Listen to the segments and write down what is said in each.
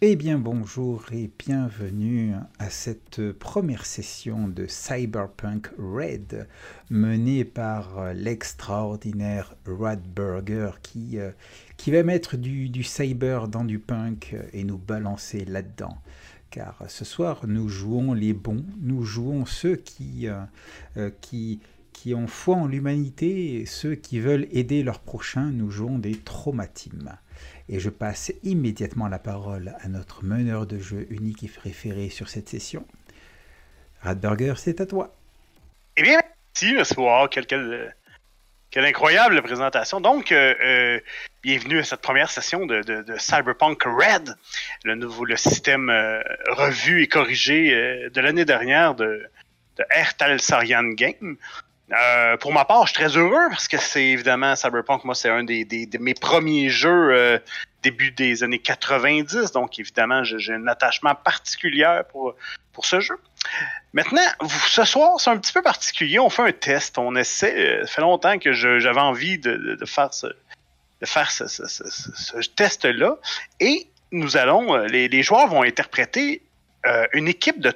Eh bien bonjour et bienvenue à cette première session de Cyberpunk Red menée par l'extraordinaire Radburger qui, euh, qui va mettre du, cyber dans du punk et nous balancer là-dedans. Car ce soir nous jouons les bons, nous jouons ceux qui, euh, euh, ont foi en l'humanité ceux qui veulent aider leurs prochains, nous jouons des traumatimes. Et je passe immédiatement la parole à notre meneur de jeu unique et préféré sur cette session. Radburger, c'est à toi. Eh bien, merci, merci. Wow, quelle, incroyable présentation. Donc, euh, euh, bienvenue à cette première session de, Cyberpunk Red, le nouveau système euh, revu et corrigé de l'année dernière de, de Ertal Sarian Game. Euh, pour ma part, je suis très heureux parce que c'est évidemment Cyberpunk, moi, c'est un des, de mes premiers jeux euh, début des années 90, donc évidemment, j'ai un attachement particulier pour, pour ce jeu. Maintenant, ce soir, c'est un petit peu particulier. On fait un test, on essaie. Euh, ça fait longtemps que j'avais envie de, faire ce, test-là, et nous allons, les, joueurs vont interpréter une équipe de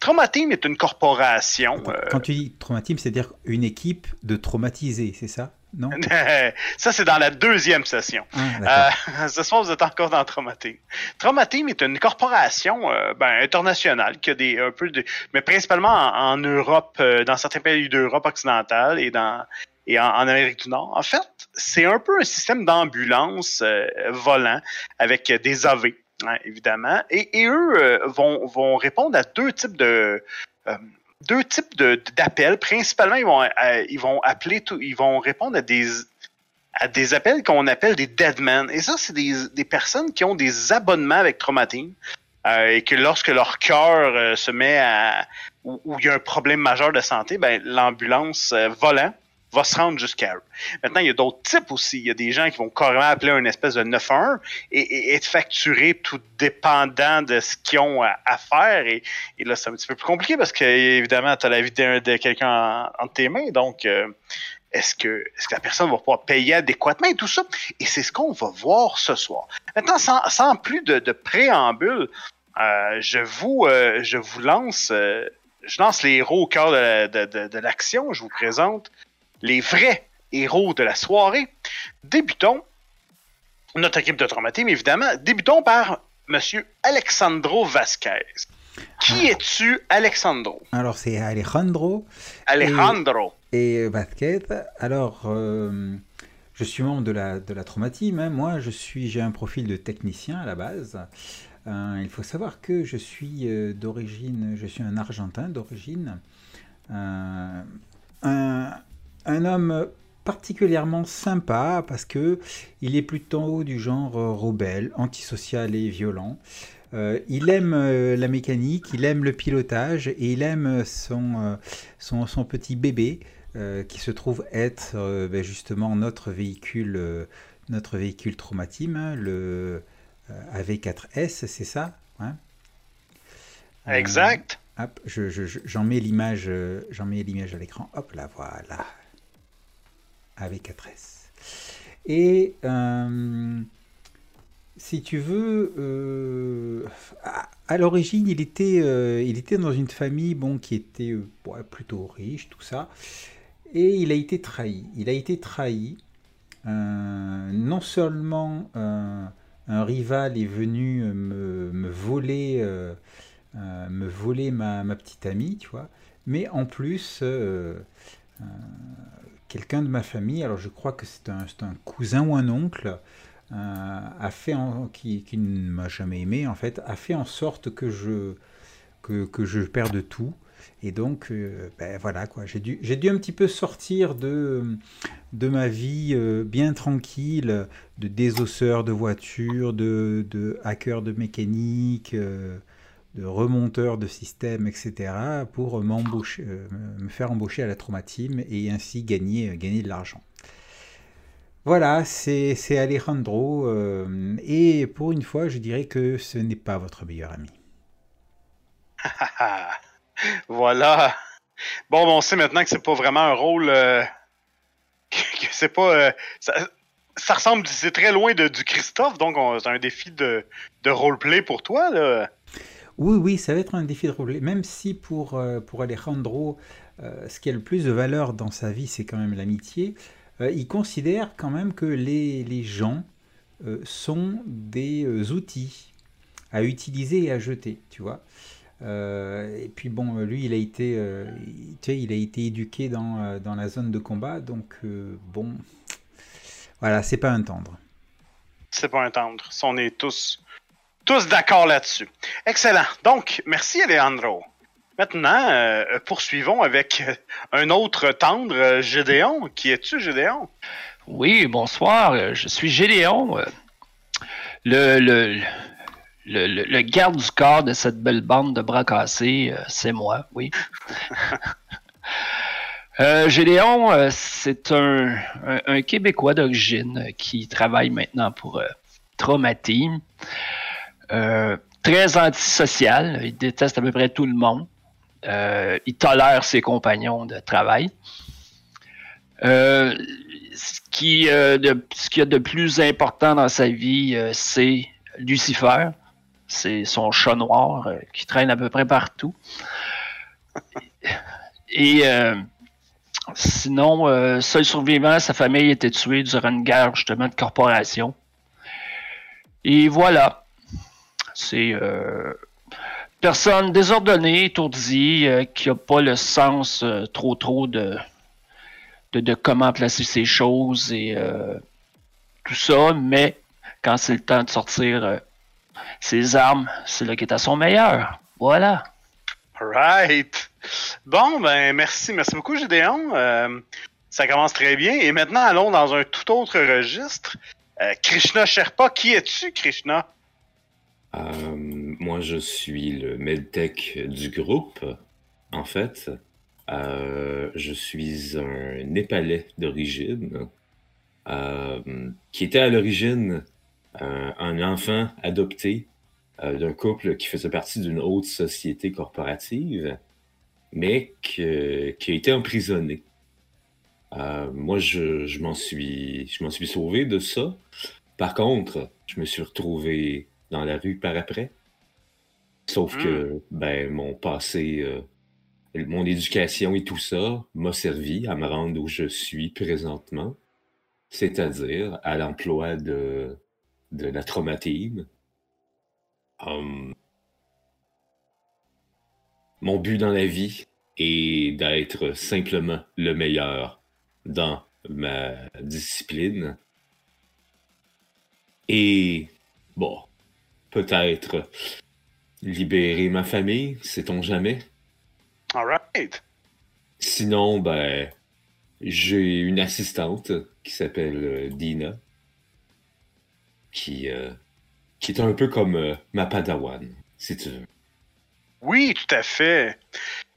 traumatisme. Traumateam est une corporation. Euh... Quand tu dis Traumateam, c'est-à-dire une équipe de traumatisés, c'est ça? Non? Ça, c'est dans la deuxième session. Ah, euh, ce soir, vous êtes encore dans Traumateam. Traumateam est une corporation euh, ben, internationale qui a des un peu de, mais principalement en, en Europe, euh, dans certains pays d'Europe occidentale et dans et en, en, Amérique du Nord. En fait, c'est un peu un système d'ambulance euh, volant avec des AV. Hein, évidemment. Et, et eux euh, vont, vont, répondre à deux types de euh, deux types d'appels. Principalement, ils vont, euh, ils vont appeler tout, ils vont répondre à des à des appels qu'on appelle des deadmen. Et ça, c'est des, des, personnes qui ont des abonnements avec Traumatine. et que lorsque leur cœur se met à où, il y a un problème majeur de santé, ben l'ambulance volant va se rendre jusqu'à eux. Maintenant, il y a d'autres types aussi. Il y a des gens qui vont carrément appeler un espèce de 911 et, et, être facturés tout dépendant de ce qu'ils ont à, faire. Et, là, c'est un petit peu plus compliqué parce que, évidemment, tu as la vie de, quelqu'un entre tes mains. Donc, euh, est-ce que, est que la personne va pouvoir payer adéquatement et tout ça? Et c'est ce qu'on va voir ce soir. Maintenant, sans, plus de, préambule, euh, je, vous, euh, je vous lance... je lance les héros au cœur de, de l'action. Je vous présente les vrais héros de la soirée. Débutons notre équipe de traumatisme, évidemment. Débutons par Monsieur Alexandro Vasquez. Qui ah. es-tu, Alexandro? Alors, c'est Alejandro. Alejandro. Et, et Vasquez. Alors, euh, je suis membre de la, de la traumatisme. Hein. Moi, je suis, j'ai un profil de technicien à la base. Euh, il faut savoir que je suis euh, d'origine, je suis un Argentin d'origine. Un, un homme particulièrement sympa parce que il est plutôt du genre rebelle, antisocial et violent. Euh, il aime euh, la mécanique, il aime le pilotage et il aime son, euh, son, son, petit bébé euh, qui se trouve être ben justement notre véhicule, notre véhicule traumatime, hein, le AV4S, c'est ça hein? Exact. Hop, j'en je, je, mets l'image, j'en mets l'image à l'écran. Hop là, voilà avec adresse. Et euh, si tu veux, euh, à, l'origine, il était, euh, il était dans une famille bon, qui était plutôt riche, tout ça. Et il a été trahi. Il a été trahi. non seulement un rival est venu me, voler, me voler ma, ma, petite amie, tu vois, mais en plus, quelqu'un de ma famille, alors je crois que c'est un, cousin ou un oncle, euh, a fait en, qui, ne m'a jamais aimé en fait, a fait en sorte que je que, je perde tout. Et donc, euh, ben voilà quoi, j'ai dû, j'ai dû un petit peu sortir de, de ma vie euh, bien tranquille, de désosseur de voitures, de, hacker de mécanique, de remonteur de système, etc., pour m'embaucher, euh, me faire embaucher à la traumatime et ainsi gagner, gagner de l'argent. Voilà, c'est Alejandro, euh, et pour une fois, je dirais que ce n'est pas votre meilleur ami. voilà. Bon, on sait maintenant que c'est pas vraiment un rôle. Euh, que c'est pas. Euh, ça, ça ressemble, c'est très loin de, du Christophe, donc c'est un défi de, de roleplay pour toi. Oui, oui, ça va être un défi de roleplay. Même si pour, euh, pour Alejandro, euh, ce qui a le plus de valeur dans sa vie, c'est quand même l'amitié, euh, il considère quand même que les, les gens sont des outils à utiliser et à jeter, tu vois. et puis bon, lui, il a été, tu sais, il a été éduqué dans, dans la zone de combat, donc bon, voilà, c'est pas un tendre. C'est pas un tendre. On est tous, tous d'accord là-dessus. Excellent. Donc, merci Alejandro. Maintenant, euh, poursuivons avec euh, un autre tendre, euh, Gédéon. Qui es-tu, Gédéon? Oui, bonsoir. Je suis Gédéon, le, le, le, le, garde du corps de cette belle bande de bras cassés. C'est moi, oui. Euh, Gédéon, euh, c'est un, Québécois d'origine qui travaille maintenant pour euh, Traumateam. Euh, très antisocial, il déteste à peu près tout le monde. il tolère ses compagnons de travail. ce, qui, ce qu'il y a de plus important dans sa vie, c'est Lucifer. C'est son chat noir qui traîne à peu près partout. Et Sinon, euh, seul survivant, sa famille était tuée durant une guerre justement de corporation. Et voilà. C'est euh, personne désordonnée, étourdie, euh, qui n'a pas le sens trop trop de, de, comment placer ses choses et tout ça, mais quand c'est le temps de sortir ses armes, c'est là qu'il est à son meilleur. Voilà. Right. Bon, ben merci, merci beaucoup, Gédéon. Euh, ça commence très bien. Et maintenant, allons dans un tout autre registre. Euh, Krishna Sherpa, qui es-tu, Krishna? Euh, moi, je suis le medtech du groupe, en fait. je suis un Népalais d'origine, qui était à l'origine un enfant adopté d'un couple qui faisait partie d'une haute société corporative mais qui a été emprisonné. Euh, moi, je, m'en suis, je m'en suis sauvé de ça. Par contre, je me suis retrouvé dans la rue par après. Sauf que, hmm. ben, mon passé, euh, mon éducation et tout ça m'a servi à me rendre où je suis présentement, c'est-à-dire à, l'emploi de, de la traumatine. Hum, mon but dans la vie est d'être simplement le meilleur dans ma discipline. Et bon, peut-être libérer ma famille, sait-on jamais? Alright. Sinon, ben, j'ai une assistante qui s'appelle euh, Dina, qui, euh, qui est un peu comme euh, ma padawan, si tu veux. Oui, tout à fait.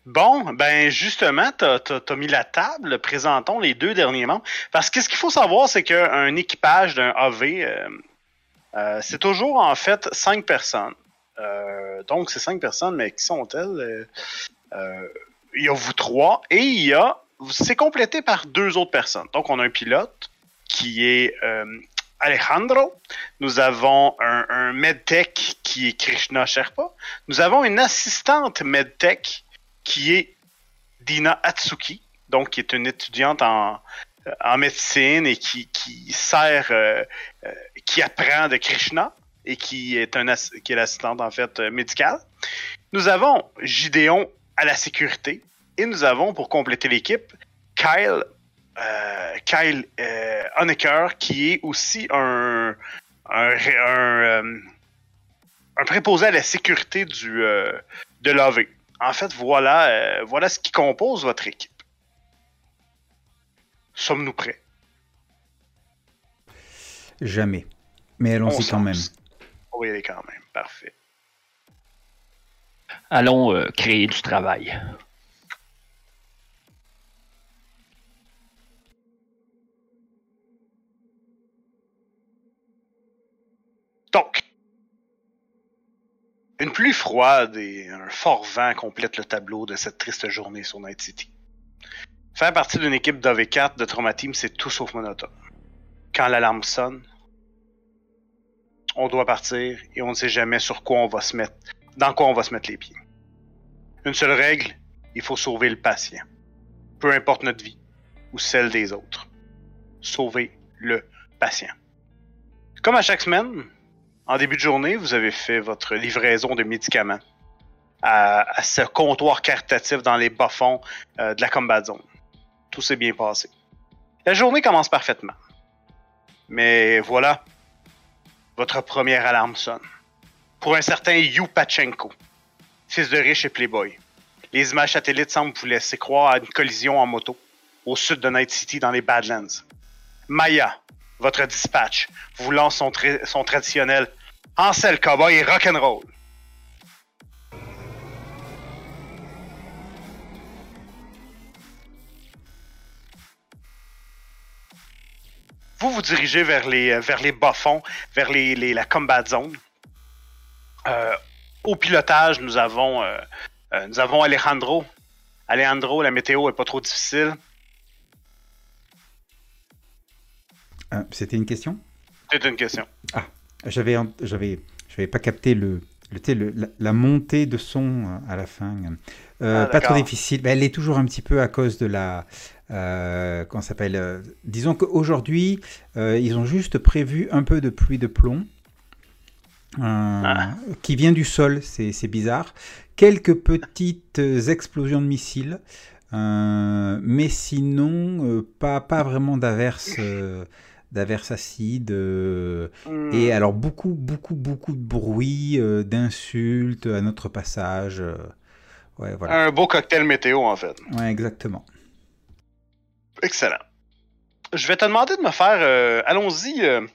Bon, ben justement, tu as, mis la table. Présentons les deux derniers membres. Parce que ce qu'il faut savoir, c'est qu'un équipage d'un AV, euh, euh, c'est toujours en fait cinq personnes. Euh, donc, c'est cinq personnes, mais qui sont-elles? il y a vous trois et il y a. C'est complété par deux autres personnes. Donc, on a un pilote qui est Alejandro. Nous avons un, medtech qui est Krishna Sherpa. Nous avons une assistante medtech qui est Dina Atsuki, donc qui est une étudiante en, médecine et qui, sert, euh, euh, qui apprend de Krishna et qui est, un, qui est l'assistante en fait médicale. Nous avons Gideon à la sécurité et nous avons pour compléter l'équipe Kyle euh, Kyle euh, Honecker, qui est aussi un, un, euh, préposé à la sécurité du, de l'AV. En fait, voilà, voilà ce qui compose votre équipe. Sommes-nous prêts? Jamais. Mais allons-y quand même. Oui, quand même. Parfait. Allons créer du travail. Donc, une pluie froide et un fort vent complètent le tableau de cette triste journée sur Night City. Faire partie d'une équipe d'AV4 de Trauma Team, c'est tout sauf monotone. quand l'alarme sonne, on doit partir et on ne sait jamais sur quoi on va se mettre, dans quoi on va se mettre les pieds. Une seule règle, il faut sauver le patient. Peu importe notre vie ou celle des autres. Sauver le patient. Comme à chaque semaine, en début de journée, vous avez fait votre livraison de médicaments à, ce comptoir caritatif dans les bas-fonds euh, de la Combat Zone. Tout s'est bien passé. La journée commence parfaitement. Mais voilà, votre première alarme sonne. Pour un certain Yu Pachenko, fils de riche et playboy. Les images satellites semblent vous laisser croire à une collision en moto au sud de Night City dans les Badlands. Maya, votre dispatch, vous lance son, son traditionnel Ansel Cowboy et Rock'n'Roll. Vous vous dirigez vers les, euh, vers les bas-fonds, vers les, les, la combat zone. Euh, au pilotage, nous avons, euh, nous avons Alejandro. Alejandro, la météo est pas trop difficile. C'était une question? C'était une question. Ah, j'avais, j'avais, j'avais pas capté le, le, la, montée de son à la fin. Ah, pas trop difficile. elle est toujours un petit peu à cause de la, euh, qu'on s'appelle. Euh, disons qu'aujourd'hui, euh, ils ont juste prévu un peu de pluie de plomb. Ah. qui vient du sol, c'est bizarre. Quelques petites explosions de missiles, mais sinon, pas, pas vraiment d'averses d'averses acides. Hmm. Et alors, beaucoup, beaucoup, beaucoup de bruit, d'insultes à notre passage. Ouais, voilà. Un beau cocktail météo, en fait. Ouais, exactement. Excellent. Je vais te demander de me faire. Euh, allons-y. Euh,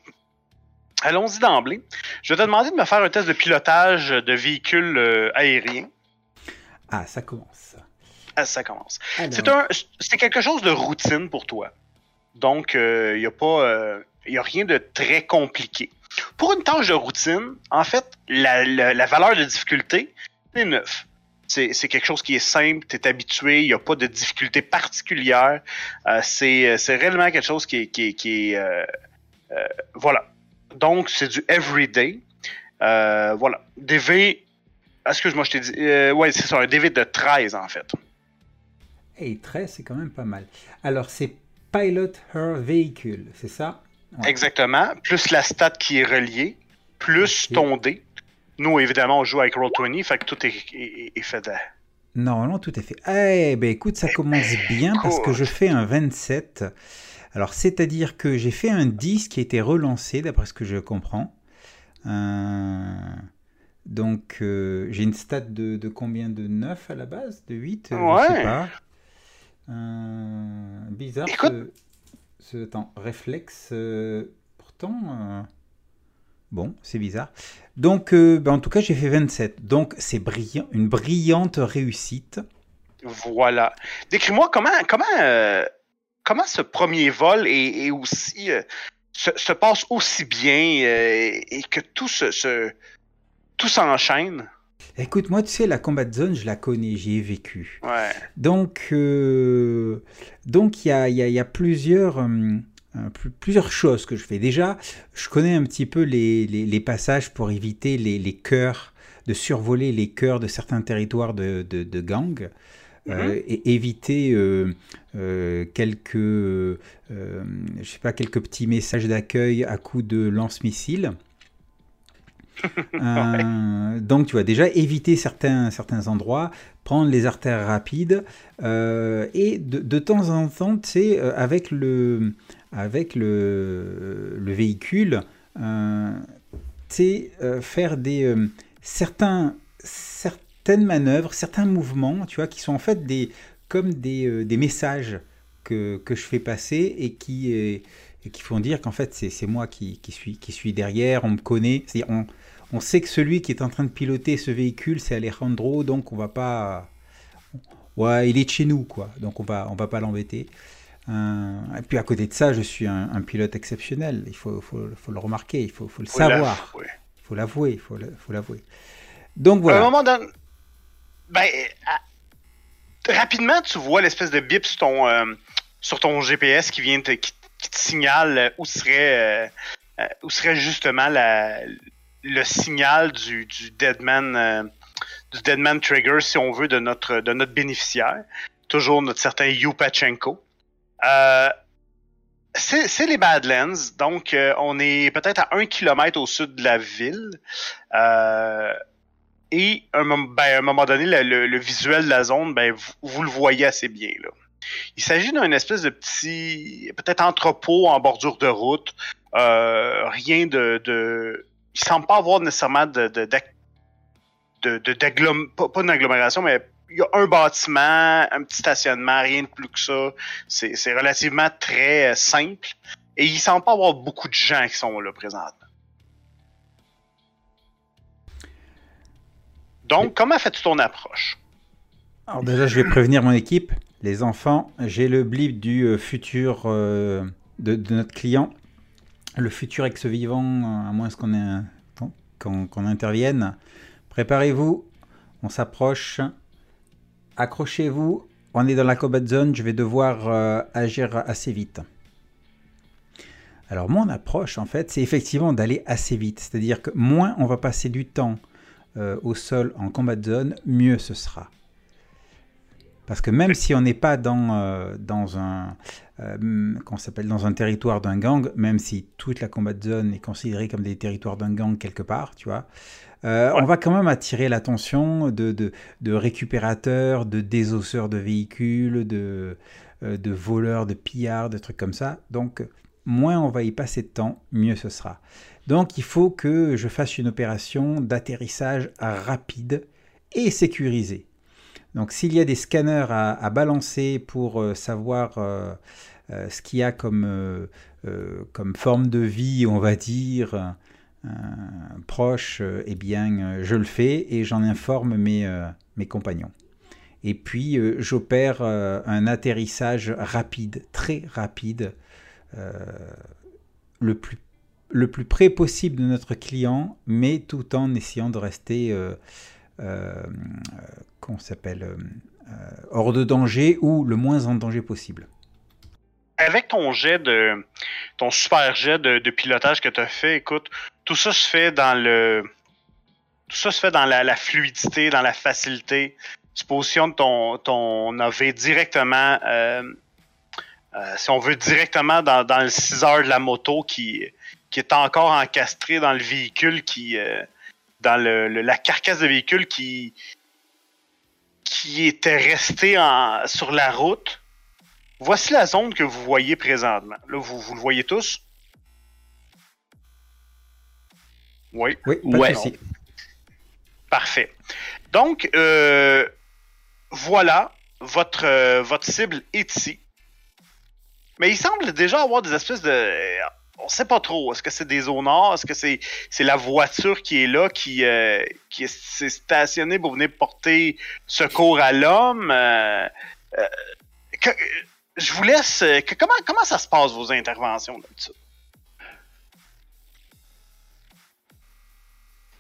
allons-y d'emblée. Je vais te demander de me faire un test de pilotage de véhicules euh, aériens. Ah, ça commence. Ah, ça commence. C'est quelque chose de routine pour toi. Donc, il n'y a pas. Il a rien de très compliqué. Pour une tâche de routine, en fait, la, la valeur de difficulté, c'est 9 c'est quelque chose qui est simple, tu es habitué, il n'y a pas de difficulté particulière. Euh, c'est réellement quelque chose qui est. Qui, euh, euh, voilà. Donc, c'est du everyday. voilà. DV. Est-ce que moi je t'ai dit. ouais, c'est ça, un DV de 13 en fait. Et 13, c'est quand même pas mal. Alors, c'est Pilot Her Vehicle, c'est ça? Exactement. Plus la stat qui est reliée, plus ton D. Nous, évidemment, on joue avec Roll20, fait que tout est, fait de... Non, non, tout est fait. Eh ben écoute, ça commence bien parce que je fais un 27. Alors, c'est-à-dire que j'ai fait un 10 qui a été relancé, d'après ce que je comprends. Euh, donc, euh, j'ai une stat de, combien De 9 à la base De 8 ouais. Je sais pas. Euh, bizarre ce, temps. Réflexe. pourtant. Bon, c'est bizarre. Donc, euh, ben, en tout cas, j'ai fait 27. Donc, c'est brillant, une brillante réussite. Voilà. Décris-moi comment, comment, euh, comment ce premier vol est, aussi euh, se, passe aussi bien et que tout se, tout s'enchaîne? Écoute, moi, tu sais, la combat zone, je la connais, j'y ai vécu. Ouais. Donc, donc il y a, y a, plusieurs. Hum, plusieurs choses que je fais. Déjà, je connais un petit peu les, passages pour éviter les, les, cœurs, de survoler les cœurs de certains territoires de, de, gang. Euh, mhm. et éviter euh, quelques, je sais pas, quelques petits messages d'accueil à coup de lance-missiles. donc, tu vois, déjà éviter certains, certains endroits, prendre les artères rapides, et de, de, temps en temps, tu sais, avec le, avec le, le véhicule, euh, c'est euh, faire des, euh, certains, certaines manœuvres, certains mouvements, tu vois, qui sont en fait des, comme des, des messages que, que, je fais passer et qui, qui font dire qu'en fait c'est moi qui, qui, suis, qui suis derrière, on me connaît, on, on sait que celui qui est en train de piloter ce véhicule c'est Alejandro, donc on va pas... Ouais, il est de chez nous, quoi, donc on va, on va pas l'embêter. Euh, et puis à côté de ça, je suis un, pilote exceptionnel. Il faut, faut, faut, le remarquer, il faut, faut le savoir. Il faut l'avouer, il faut l'avouer. Donc voilà. À un moment donné, ben, rapidement, tu vois l'espèce de bip sur ton, euh, sur ton GPS qui vient, te, qui, qui te signale où serait, où serait justement la, le signal du, du Deadman du Deadman Trigger, si on veut, de notre, de notre bénéficiaire. Toujours notre certain Yupachenko. Euh, c'est les Badlands, donc euh, on est peut-être à un kilomètre au sud de la ville. Euh, et un, ben, à un moment donné, le, visuel de la zone, ben, vous, le voyez assez bien. Il s'agit d'un espèce de petit, peut-être entrepôt en bordure de route. Rien de, de, il semble pas avoir nécessairement de, de, pas, pas d'agglomération, mais il y a un bâtiment, un petit stationnement, rien de plus que ça. C'est relativement très euh, simple. Et il semble pas avoir beaucoup de gens qui sont là présentement. Donc, comment fais-tu ton approche? Alors déjà, je vais prévenir mon équipe. Les enfants, j'ai le blip du euh, futur euh, de, notre client. Le futur ex-vivant, à moins qu'on intervienne. Préparez-vous, on s'approche. Accrochez-vous, on est dans la combat zone, je vais devoir euh, agir assez vite. Alors mon approche en fait, c'est effectivement d'aller assez vite. C'est-à-dire que moins on va passer du temps euh, au sol en combat zone, mieux ce sera. Parce que même si on n'est pas dans, euh, un s'appelle dans un territoire d'un gang, même si toute la combat zone est considérée comme des territoires d'un gang quelque part, tu vois, euh, on va quand même attirer l'attention de, de, récupérateurs, de désosseurs de véhicules, de, euh, de voleurs, de pillards, de trucs comme ça. Donc, moins on va y passer de temps, mieux ce sera. Donc, il faut que je fasse une opération d'atterrissage rapide et sécurisée. Donc, s'il y a des scanners à, balancer pour euh, savoir ce qu'il y a comme, comme forme de vie, on va dire, proche, euh, eh bien, euh, je le fais et j'en informe mes, mes compagnons. Et puis, j'opère un atterrissage rapide, très rapide, le, plus, le plus près possible de notre client, mais tout en essayant de rester, qu'on s'appelle, hors de danger ou le moins en danger possible avec ton jet de ton super jet de, pilotage que tu as fait, écoute, tout ça se fait dans le tout ça se fait dans la, fluidité, dans la facilité. Tu positionnes ton, ton AV directement, euh, euh, si on veut, directement dans, le 6 heures de la moto qui, qui est encore encastré dans le véhicule, qui euh, dans le, la carcasse de véhicule qui, qui était resté sur la route Voici la zone que vous voyez présentement. Là, vous, vous le voyez tous? Oui. Oui, Parfait. Donc, euh, voilà, votre, euh, votre cible est ici. Mais il semble déjà avoir des espèces de... On sait pas trop. Est-ce que c'est des zones nord? Est-ce que c'est la voiture qui est là, qui, euh, qui est stationnée pour venir porter secours à l'homme? je vous laisse. Euh, comment, comment ça se passe, vos interventions d'habitude?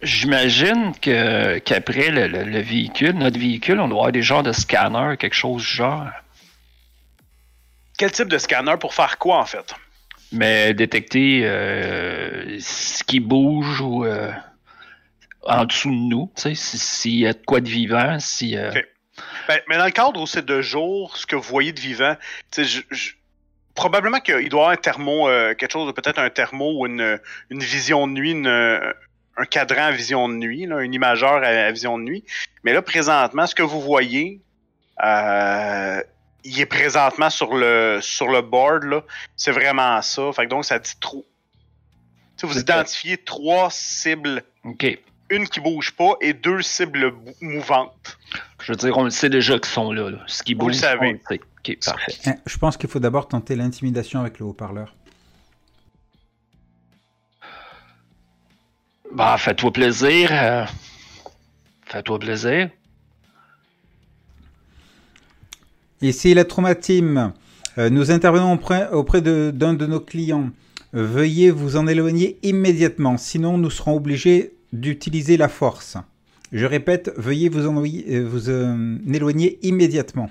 J'imagine que qu'après le, véhicule, notre véhicule, on doit avoir des genres de scanners, quelque chose du genre. Quel type de scanner pour faire quoi en fait? Mais détecter euh, ce qui bouge ou euh, en dessous de nous, s'il si y a de quoi de vivant, si. Ben, mais dans le cadre où c'est de jour, ce que vous voyez de vivant, probablement qu'il doit y avoir un thermo, euh, quelque chose de peut-être un thermo ou une, vision de nuit, un cadran à vision de nuit, là, un imageur à, vision de nuit. Mais là, présentement, ce que vous voyez, euh, il est présentement sur le sur le board. Là. C'est vraiment ça. Fait donc, ça dit trop. vous identifiez trois cibles. OK une qui bouge pas et deux cibles mouvantes. Je veux dire, on le sait déjà qu'ils sont là, Ce qui bouge, Vous le savez. parfait. Eh, je pense qu'il faut d'abord tenter l'intimidation avec le haut-parleur. Bah, fais-toi plaisir. Euh, fais-toi plaisir. Ici la Trauma Team. Euh, nous intervenons auprès, auprès d'un de, nos clients. veuillez vous en éloigner immédiatement, sinon nous serons obligés d'utiliser la force. Je répète, veuillez vous, envoyer, euh, vous euh, éloigner immédiatement.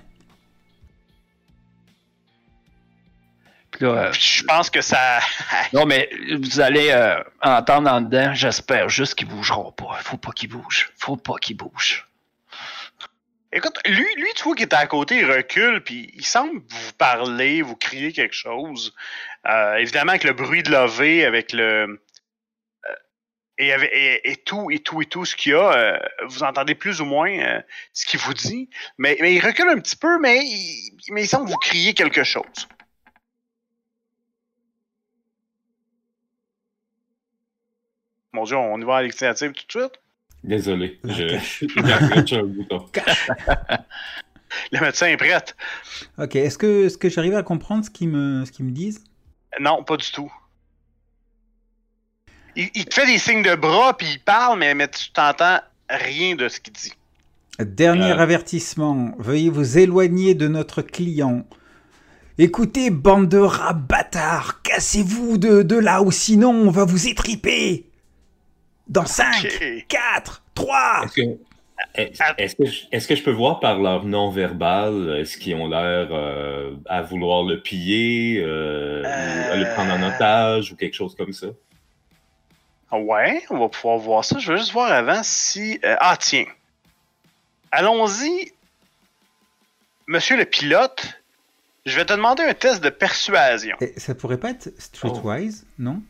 Je pense que ça. non, mais vous allez euh, entendre en dedans, j'espère juste qu'ils bougeront pas. Faut pas qu'ils bougent. Faut pas qu'ils bougent. Écoute, lui, lui, tu vois qu'il est à côté, il recule, puis il semble vous parler, vous crier quelque chose. Euh, évidemment, avec le bruit de la V, avec le. Euh, et, et, tout, et tout, et tout ce qu'il y a, vous entendez plus ou moins ce qu'il vous dit. Mais, mais, il recule un petit peu, mais mais il semble vous crier quelque chose. Mon Dieu, on y va à l'initiative tout de suite? Désolé, je, un bouton. Le médecin est prêt. Ok, est-ce que, est que j'arrive à comprendre ce qu'ils me, ce me disent? Non, pas du tout. Il, te fait des signes de bras, puis il parle, mais, mais tu t'entends rien de ce qu'il dit. Dernier euh. avertissement, veuillez vous éloigner de notre client. Écoutez, bande de rats bâtards, cassez-vous de, de là ou sinon on va vous étriper. Dans 5, 4, 3. Est-ce que, je peux voir par leur non-verbal, est-ce qu'ils ont l'air euh, à vouloir le piller, euh, à le prendre en euh. otage ou quelque chose comme ça? Ouais, on va pouvoir voir ça. Je veux juste voir avant si. ah, tiens. Allons-y. Monsieur le pilote, je vais te demander un test de persuasion. ça pourrait pas être Streetwise, non?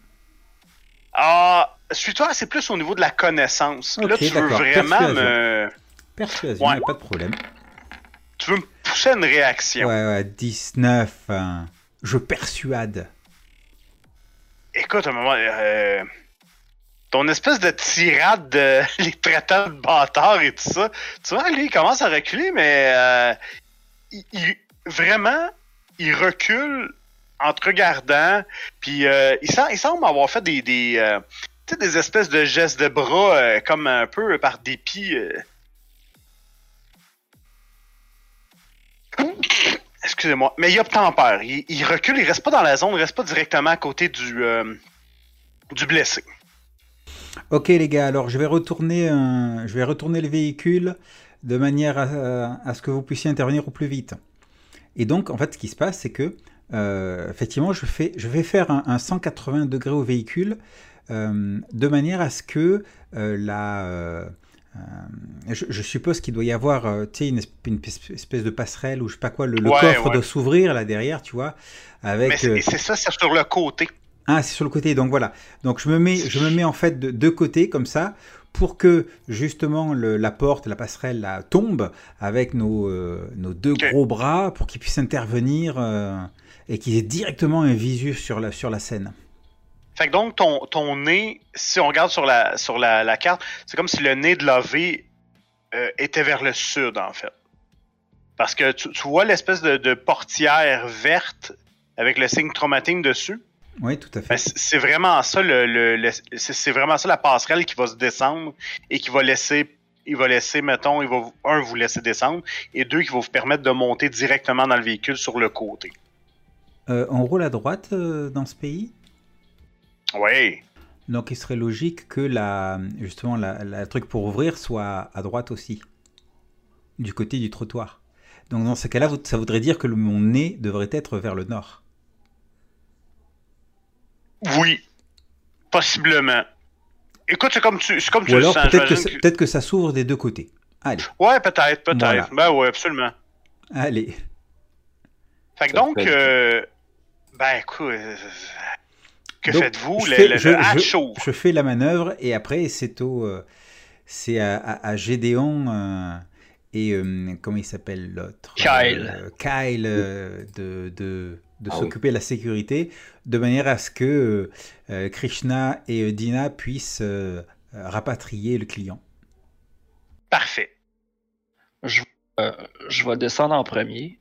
Ah, suis-toi, c'est plus au niveau de la connaissance. là, tu veux vraiment me. Persuasion, ouais. pas de problème. Tu veux me pousser une réaction. Ouais, ouais, 19. Hein. Je persuade. Écoute, un moment. Euh, ton espèce de tirade de les traitants de bâtards et tout ça. Tu vois, lui, il commence à reculer, mais. Euh, il, vraiment, il recule en te regardant. Puis euh, il, semble, avoir fait des, des, euh, des espèces de gestes de bras euh, comme un peu par dépit. Excusez-moi. Mais il obtempère. Il, il recule, il reste pas dans la zone, il reste pas directement à côté du, du blessé. Ok les gars, alors je vais retourner, je vais retourner le véhicule de manière à, ce que vous puissiez intervenir au plus vite. Et donc en fait ce qui se passe c'est que euh, effectivement, je, fais, je vais faire un, 180 degrés au véhicule euh, de manière à ce que euh, la... Je, suppose qu'il doit y avoir une, une, espèce de passerelle ou je sais pas quoi, le, coffre doit s'ouvrir là derrière, tu vois. Avec, Mais c'est ça, c'est sur le côté. Ah, c'est sur le côté, donc voilà. Donc je me mets, je me mets en fait de deux côtés comme ça pour que justement la porte, la passerelle tombe avec nos, nos deux gros bras pour qu'ils puissent intervenir et qui est directement un visu sur la, sur la scène. Fait que donc, ton, ton nez, si on regarde sur la, sur la, carte, c'est comme si le nez de la V euh, était vers le sud, en fait. Parce que tu, vois l'espèce de, portière verte avec le signe traumatisme dessus. Oui, tout à fait. Ben, c'est vraiment ça le, c'est vraiment ça la passerelle qui va se descendre et qui va laisser il va laisser, mettons, il va un vous laisser descendre et deux qui va vous permettre de monter directement dans le véhicule sur le côté. Euh, on roule à droite euh, dans ce pays? Oui. Donc il serait logique que la, justement la, truc pour ouvrir soit à droite aussi, du côté du trottoir. Donc dans ce cas-là, ça voudrait dire que mon nez devrait être vers le nord. Oui, possiblement. Écoute, c'est comme tu, comme Ou alors, Peut-être que, peut que, ça s'ouvre des deux côtés. Allez. Ouais, peut-être, peut-être. Ben ouais, absolument. Allez. Fait que donc, ben, écoute, que faites-vous? Le, je, je, fais la manœuvre et après, c'est au. Euh, c'est à, à, Gédéon euh, et. Euh, comment il s'appelle l'autre? Kyle. Kyle de, de, de ah s'occuper de la sécurité de manière à ce que Krishna et Dina puissent rapatrier le client. Parfait. Je, je vais descendre en premier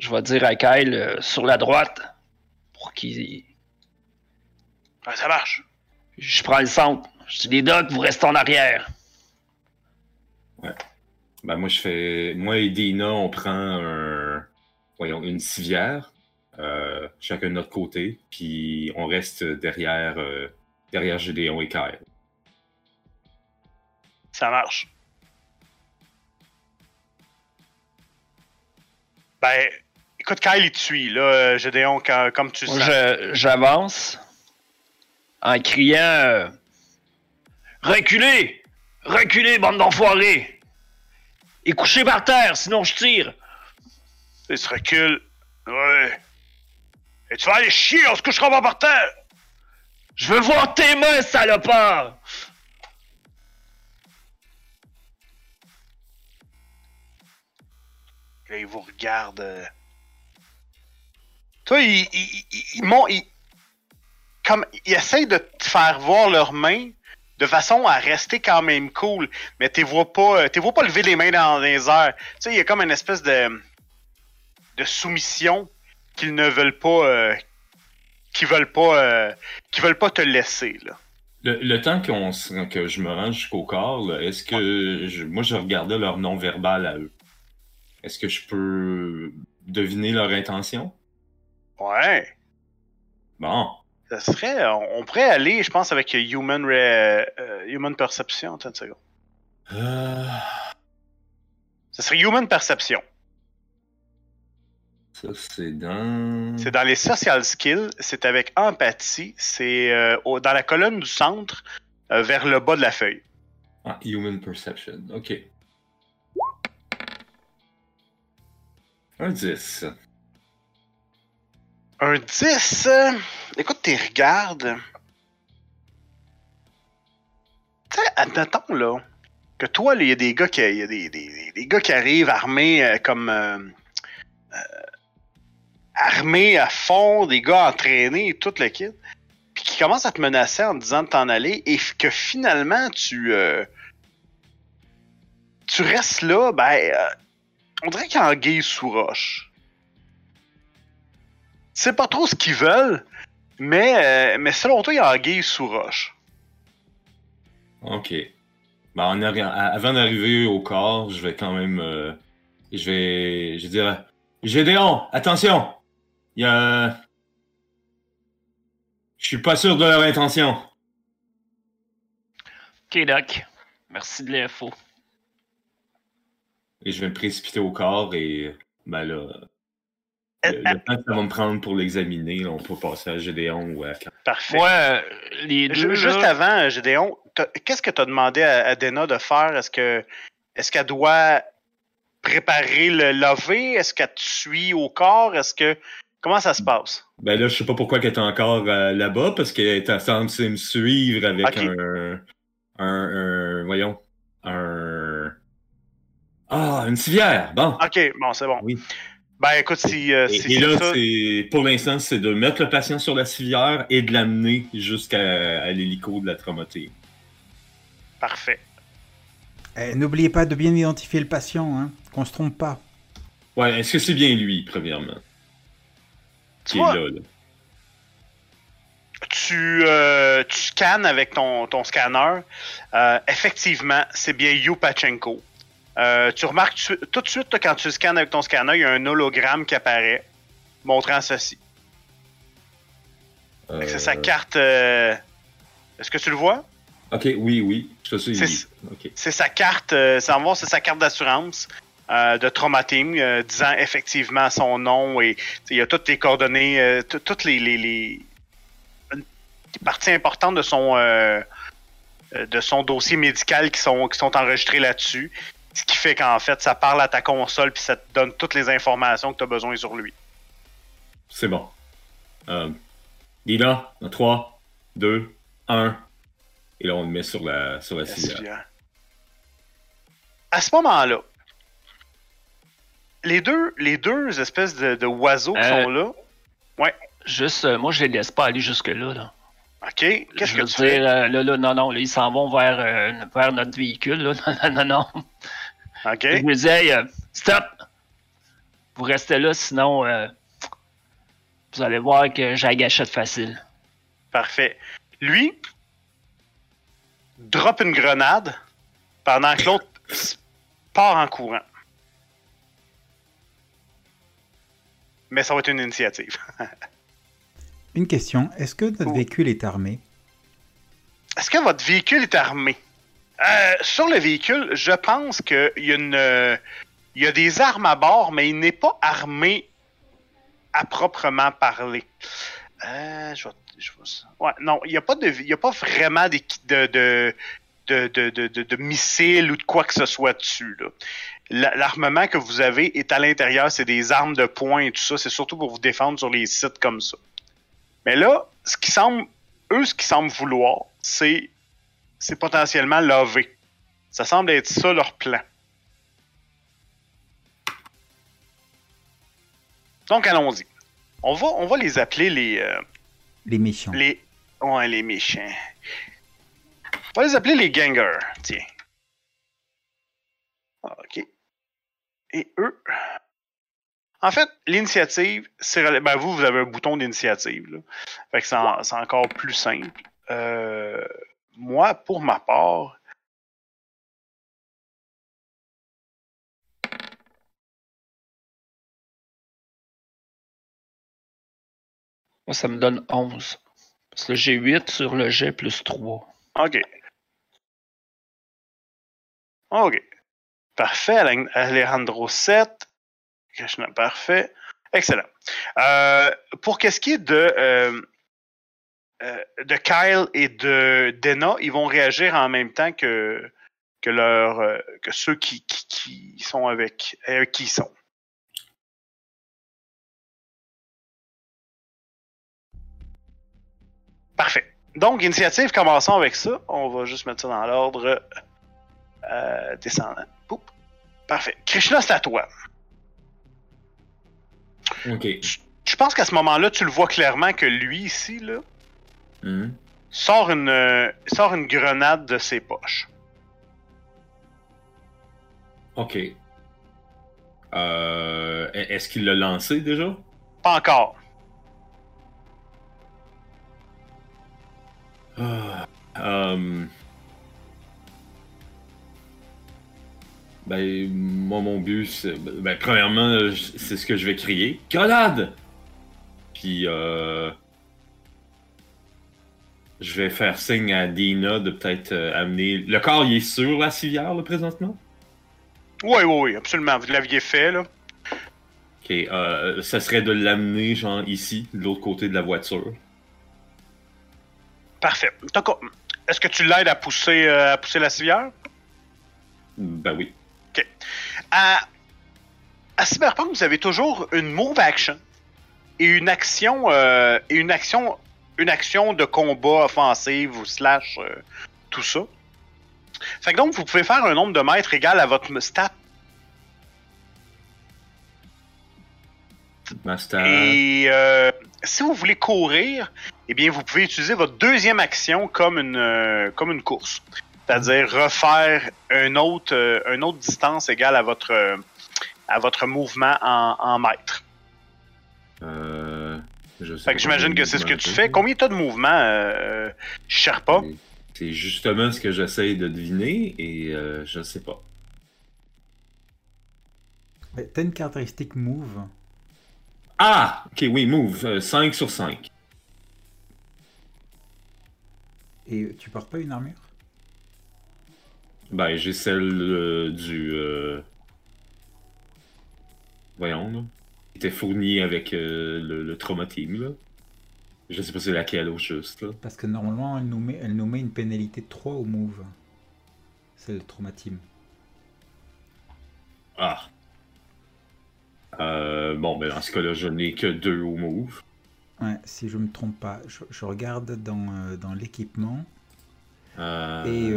je vais dire à Kyle euh, sur la droite pour qu'il. ça marche. Je prends le centre. Je dis les docs, vous restez en arrière. Ouais. Ben moi je fais. Moi et Dina, on prend un... Voyons, une civière. Euh, chacun de notre côté. Puis on reste derrière, euh, derrière Gédéon et Kyle. Ça marche. Ben, écoute, Kyle, il te suit, là, Gédéon, comme tu sais. J'avance en criant euh, Reculez Reculez, bande d'enfoirés Et couchez par terre, sinon je tire Il se recule. Ouais. Et tu vas aller chier, on se couchera pas par terre Je veux voir tes mains, salopard Là, il vous regarde. Euh. Toi, il, il, il, il, comme, ils essayent de te faire voir leurs mains de façon à rester quand même cool, mais tu vois pas, euh, vois pas lever les mains dans les airs. Il y a comme une espèce de, de soumission qu'ils ne veulent pas, euh, qu'ils veulent pas, euh, qu'ils veulent pas te laisser là. Le, temps qu'on que je me rends jusqu'au corps, est-ce que moi je regardais leur non verbal à eux? Est-ce que je peux deviner leur intention? Ouais. Bon. Ça serait. On, pourrait aller, je pense, avec Human, euh, human Perception. Attends une seconde. Euh... Ça serait Human Perception. Ça, c'est dans. C'est dans les social skills. C'est avec empathie. C'est euh, dans la colonne du centre, euh, vers le bas de la feuille. Ah, Human Perception. Ok. Un 10. Un 10. Écoute, tu regardes. Admettons, là, que toi, il y a des gars qui, y a des, des, gars qui arrivent armés euh, comme. Euh, euh, armés à fond, des gars entraînés, tout le kit. Puis qui commencent à te menacer en te disant de t'en aller et que finalement, tu. tu restes là, ben. on dirait qu'il y a guise sous roche sais pas trop ce qu'ils veulent, mais, euh, mais selon toi, il y a guise sous roche. Ok. Ben, avant d'arriver au corps, je vais quand même. Euh, je vais. Je dirais. Gédéon, attention! Il y a. Je suis pas sûr de leur intention. Ok, Doc. Merci de l'info. Et je vais me précipiter au corps et. Ben là. Le, temps que ça va me prendre pour l'examiner, on peut passer à Gédéon ou à Parfait. Ouais, les deux, Juste avant, Gédéon, qu'est-ce que tu as demandé à, Dena de faire? Est-ce que est-ce qu'elle doit préparer le lever? Est-ce qu'elle te suit au corps? Est-ce que. Comment ça se passe? Ben là, je sais pas pourquoi elle est encore euh, là-bas, parce qu'elle est censée me suivre avec un, un, un, Voyons. Un. Ah, une civière! Bon. Ok, bon, c'est bon. Oui. Ben écoute, si. Euh, et, là, c'est pour l'instant, c'est de mettre le patient sur la civière et de l'amener jusqu'à l'hélico de la traumatique. Parfait. Eh, n'oubliez pas de bien identifier le patient, hein, qu'on se trompe pas. Ouais, est-ce que c'est bien lui, premièrement Qui est là, Tu, euh, tu scannes avec ton, ton scanner. Euh, effectivement, c'est bien Yu Pachenko. Euh, tu remarques tout de suite, quand tu scannes avec ton scanner, il y a un hologramme qui apparaît montrant ceci. C'est sa euh. carte. Euh, est-ce que tu le vois? Ok, oui, oui. C'est sa carte. c'est sa carte d'assurance de Trauma Team, disant effectivement son nom et il y a toutes les coordonnées, toutes les, les, parties importantes de son de son dossier médical qui sont, qui sont enregistrées là-dessus. Ce qui fait qu'en fait, ça parle à ta console puis ça te donne toutes les informations que tu as besoin sur lui. C'est bon. Euh, Lina, 3, 2, 1. Et là, on le met sur la, sur la, À ce moment-là, les deux, les deux espèces de, oiseaux qui euh, sont là. Ouais. Juste, euh, moi, je les laisse pas aller jusque-là. Là. OK. Qu'est-ce que tu dire, fais? Euh, là, là, non, non, là, ils s'en vont vers, vers notre véhicule. Là. non, non, non. OK. je me disais, euh, stop! Vous restez là, sinon, euh, vous allez voir que j'ai la gâchette facile. Parfait. Lui, drop une grenade pendant que l'autre part en courant. Mais ça va être une initiative. une question. Est-ce que notre véhicule est armé? Est-ce que votre véhicule est armé? Euh, sur le véhicule, je pense qu'il y a une, a des armes à bord, mais il n'est pas armé à proprement parler. Euh, je ouais, non, il n'y a, pas de, vraiment de, de, de, de, missiles ou de quoi que ce soit dessus. L'armement que vous avez est à l'intérieur, c'est des armes de poing et tout ça. C'est surtout pour vous défendre sur les sites comme ça. Mais là, ce qui semble, eux, ce qui semble vouloir, c'est, c'est potentiellement laver. Ça semble être ça leur plan. Donc allons-y. On va, on va les appeler les. Euh, les méchants. Les. Ouais, les méchants. On va les appeler les gangers. Tiens. Ok. Et eux? En fait, l'initiative, c'est. Ben, vous, vous avez un bouton d'initiative. Fait que c'est encore plus simple. Euh, moi, pour ma part, Moi, ça me donne 11. Parce que j'ai 8 sur le jet plus 3. OK. OK. Parfait. Alejandro 7. Parfait. Excellent. Euh, pour qu'est-ce qui est de, euh, de Kyle et de Dena, ils vont réagir en même temps que, que, leur, que ceux qui, qui, sont avec, qui sont. Parfait. Donc, initiative, commençons avec ça. On va juste mettre ça dans l'ordre euh, descendant. Parfait. Krishna, c'est à toi. Ok. Je, pense qu'à ce moment-là, tu le vois clairement que lui, ici, là, hmm. sort, une, euh, sort une grenade de ses poches. Ok. Euh, Est-ce qu'il l'a lancé déjà? Pas encore. Euh, ben, moi, mon but, c'est. Ben, premièrement, c'est ce que je vais crier. Grenade! Puis, euh. Je vais faire signe à Dina de peut-être euh, amener. Le corps, il est sur la civière, là, présentement? Oui, oui, oui, absolument. Vous l'aviez fait, là. Ok, euh, ça serait de l'amener, genre, ici, de l'autre côté de la voiture. Parfait. Est-ce que tu l'aides à pousser, euh, à pousser la civière? Ben oui. OK. À, à Cyberpunk, vous avez toujours une move action et une action euh, et une action une action de combat offensive ou slash euh, tout ça. Fait que donc vous pouvez faire un nombre de mètres égal à votre stat. Ma stat. Et si vous voulez courir, eh bien, vous pouvez utiliser votre deuxième action comme une, euh, comme une course. C'est-à-dire refaire une autre, euh, une autre distance égale à votre, euh, à votre mouvement en, en mètres. Euh, je sais fait que j'imagine que c'est ce que tu fais. Combien tu as de mouvement, euh, Sherpa? C'est justement ce que j'essaye de deviner et je sais pas. T'as une caractéristique move. Ah! Ok, oui, move. 5 sur 5. Et tu portes pas une armure? Ben, j'ai celle euh, du. Euh... Voyons, là. Était fournie avec euh, le, le trauma team, là. Je sais pas c'est laquelle au juste, là. Parce que normalement, elle nous met, elle nous met une pénalité de 3 au move. C'est le trauma team. Ah. Euh, bon, ben dans ce cas-là, je n'ai que 2 au move. Ouais, si je me trompe pas. Je, regarde dans, euh, dans l'équipement. Et.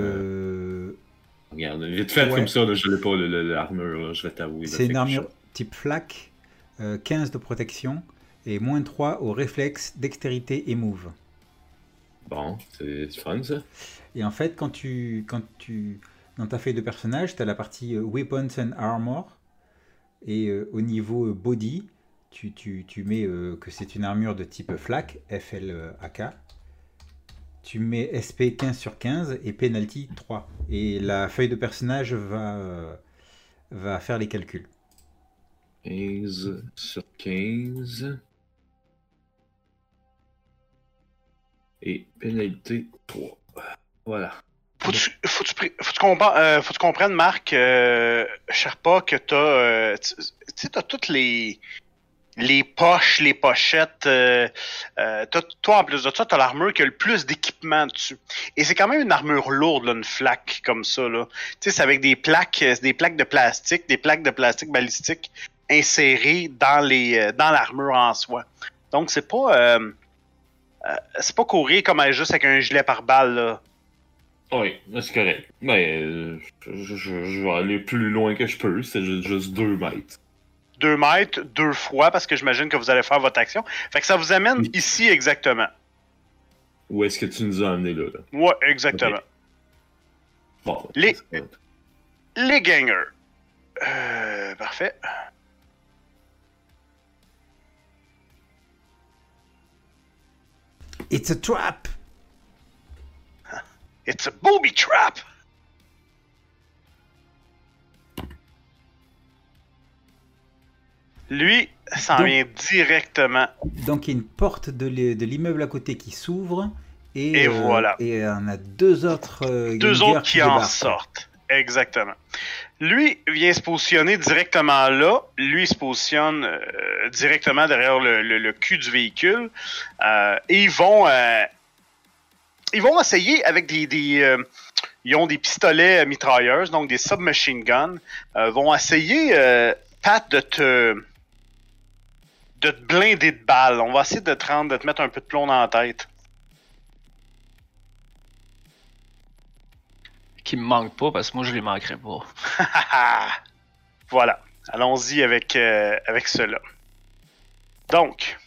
Regarde, vite fait comme ça, là, je n'ai pas l'armure, je vais t'avouer. C'est une armure type flak, 15 euh, de protection et moins 3 au réflexe, dextérité et move. Bon, c'est fun ça. Et en fait, quand tu, quand tu, dans ta feuille de personnage, tu as la partie Weapons and Armor. Et au niveau body, tu, mets euh, que c'est une armure de type FLAK, FLAK. Tu mets SP 15 sur 15 et penalty 3. Et la feuille de personnage va, euh, va faire les calculs. 15 sur 15. Et pénalité 3. Voilà. Faut-tu faut euh, comprendre, Marc, Sherpa, que t'as, tu as toutes les les poches, les pochettes. Euh, euh, toi, en plus de ça, tu as l'armure qui a le plus d'équipement dessus. Et c'est quand même une armure lourde, une flaque comme ça. Tu sais, c'est avec des plaques, des plaques de plastique, des plaques de plastique balistique insérées dans les dans l'armure en soi. Donc c'est pas c'est pas courir comme juste avec un gilet par balle. Là. Oui, c'est correct. Mais je, je, vais aller plus loin que je peux. C'est juste deux mètres. 2 mètres deux fois parce que j'imagine que vous allez faire votre action. Fait que ça vous amène ici exactement. Où est-ce que tu nous as amené là? Ouais, exactement. Bon, les, les gangers. Euh, parfait. It's a trap. It's a booby trap. Lui, ça vient directement. Donc il y a une porte de l'immeuble à côté qui s'ouvre. Et, euh, voilà. Et on a deux autres. Euh, deux autres qui, en sortent. Exactement. Lui vient se positionner directement là. Lui se positionne euh, directement derrière le, cul du véhicule. et ils vont, ils vont essayer avec des, ils ont des pistolets mitrailleurs, donc des submachine guns. vont essayer, Pat, de te de te blinder de balles. On va essayer de te rendre, de te mettre un peu de plomb dans la tête. Qui me manque pas parce que moi je les manquerai pas. voilà. Allons-y avec, euh, avec cela. Donc.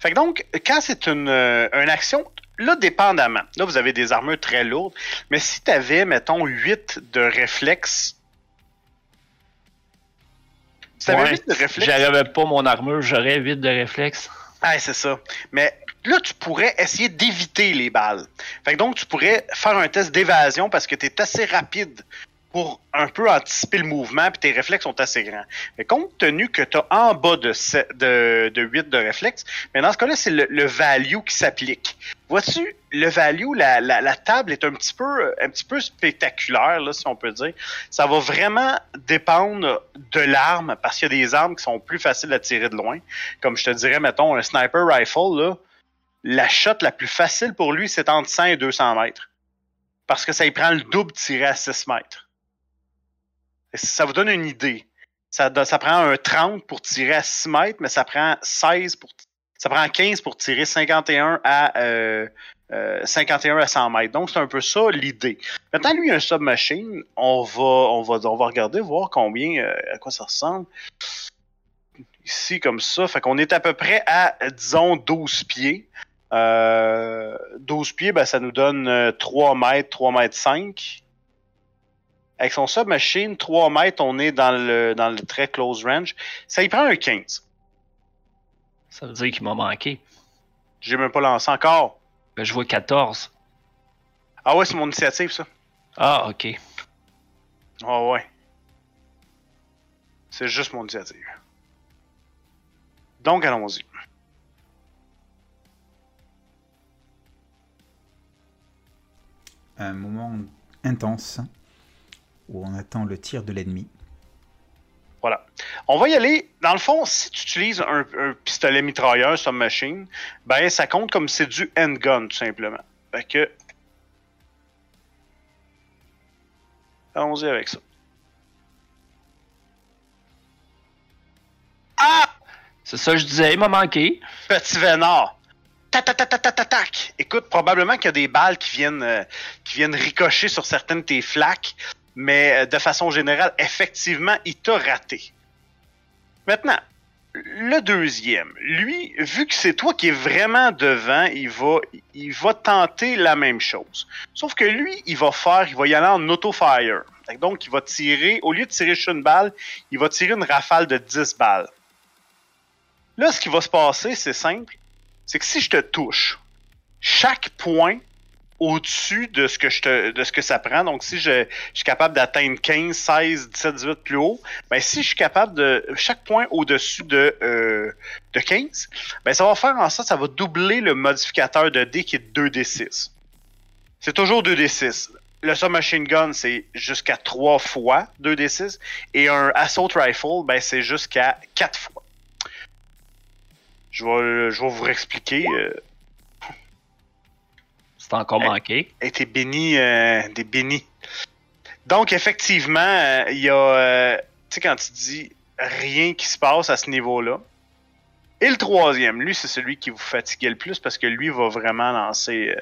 Fait que donc, quand c'est une, euh, une action, là, dépendamment. Là, vous avez des armures très lourdes. Mais si tu avais, mettons, 8 de réflexes J'avais pas mon armure, j'aurais 8 de réflexe. Ah, c'est ça. Mais là, tu pourrais essayer d'éviter les balles. Fait donc, tu pourrais faire un test d'évasion parce que tu es assez rapide pour un peu anticiper le mouvement, puis tes réflexes sont assez grands. Mais compte tenu que tu as en bas de, de, de 8 de réflexes, mais dans ce cas-là, c'est le, value qui s'applique. Vois-tu, le value, la, la, la, table est un petit peu un petit peu spectaculaire, là, si on peut dire. Ça va vraiment dépendre de l'arme, parce qu'il y a des armes qui sont plus faciles à tirer de loin. Comme je te dirais, mettons, un sniper rifle, là, la shot la plus facile pour lui, c'est entre 100 et 200 mètres. Parce que ça y prend le double tiré à 6 mètres. Ça vous donne une idée. Ça, ça prend un 30 pour tirer à 6 mètres, mais ça prend 16 pour ça prend 15 pour tirer 51 à 51 euh, euh, à 100 mètres. Donc c'est un peu ça l'idée. Maintenant lui un submachine, on va on va on va regarder voir combien euh, à quoi ça ressemble. Ici comme ça, fait qu'on est à peu près à disons 12 pieds. 12 pieds, ben, ça nous donne 3 mètres, 3 mètres 5. Avec son submachine, 3 mètres, on est dans le, dans le très close range. Ça y prend un 15. Ça veut dire qu'il m'a manqué. J'ai même pas lancé encore. Ben, je vois 14. Ah ouais, c'est mon initiative, ça. Ah, ok. Ah ouais. C'est juste mon initiative. Donc, allons-y. Un moment intense où on attend le tir de l'ennemi. Voilà. On va y aller. Dans le fond, si tu utilises un, pistolet mitrailleur submachine, ben ça compte comme c'est du handgun, tout simplement. Fait que. Allons-y avec ça. Ah! C'est ça que je disais, il m'a manqué. Petit vénard. Tac, tac, tac, tac, tac, tac. Écoute, probablement qu'il y a des balles qui viennent, euh, qui viennent ricocher sur certaines de tes flaques mais euh, de façon générale, effectivement, il t'a raté. Maintenant, le deuxième, lui, vu que c'est toi qui es vraiment devant, il va, tenter la même chose. Sauf que lui, il va faire, il va y aller en auto-fire. Donc, il va tirer, au lieu de tirer une balle, il va tirer une rafale de 10 balles. Là, ce qui va se passer, c'est simple. C'est que si je te touche, chaque point au-dessus de ce que je te, de ce que ça prend. Donc, si je, suis capable d'atteindre 15, 16, 17, 18 plus haut, ben si je suis capable de chaque point au-dessus de, euh, de 15, ben ça va faire en sorte, ça va doubler le modificateur de D qui est 2D6. C'est toujours 2D6. le submachine gun, c'est jusqu'à 3 fois 2d6. Et un assault rifle, ben, c'est jusqu'à 4 fois. Je vais, je vais vous réexpliquer. Euh. C'est encore manqué. Et t'es béni, euh, des bénis. Donc, effectivement, euh, il y a. tu sais, quand tu dis rien qui se passe à ce niveau-là. Et le troisième, lui, c'est celui qui vous fatiguait le plus parce que lui va vraiment lancer,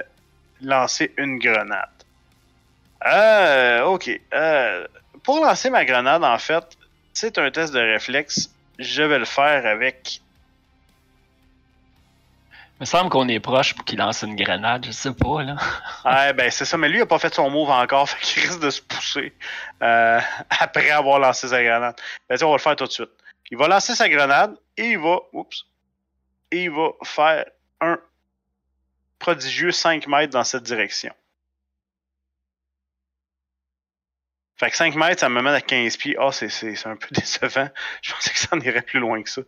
lancer une grenade. Euh, ok. Euh, pour lancer ma grenade, en fait, c'est un test de réflexe. Je vais le faire avec. Il me semble qu'on est proche pour qu'il lance une grenade, je sais pas, là. ouais, ben c'est ça, mais lui, il a pas fait son move encore, fait qu'il risque de se pousser euh, après avoir lancé sa grenade. Ben, on va le faire tout de suite. Il va lancer sa grenade et il va. Oups. Et il va faire un prodigieux 5 mètres dans cette direction. Fait que 5 mètres, ça me mène à 15 pieds. Ah, oh, c'est un peu décevant. Je pensais que ça en irait plus loin que ça. Euh,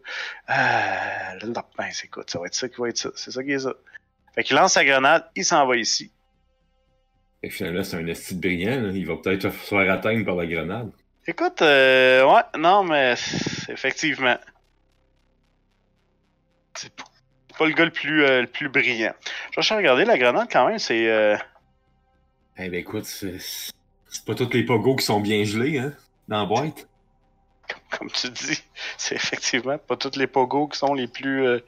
là, ben, écoute, ça va être ça qui va être ça. C'est ça qui est ça. Fait qu'il lance sa grenade, il s'en va ici. Et finalement, c'est un esti brillant. Il va peut-être se faire atteindre par la grenade. Écoute, euh, ouais, non, mais effectivement. C'est pas le gars le plus, euh, le plus brillant. Je vais regarder la grenade quand même, c'est. Euh... Eh ben écoute, c'est c'est pas tous les pogos qui sont bien gelés, hein, dans la boîte. Comme, tu dis, c'est effectivement pas tous les pogos qui sont les plus. Euh,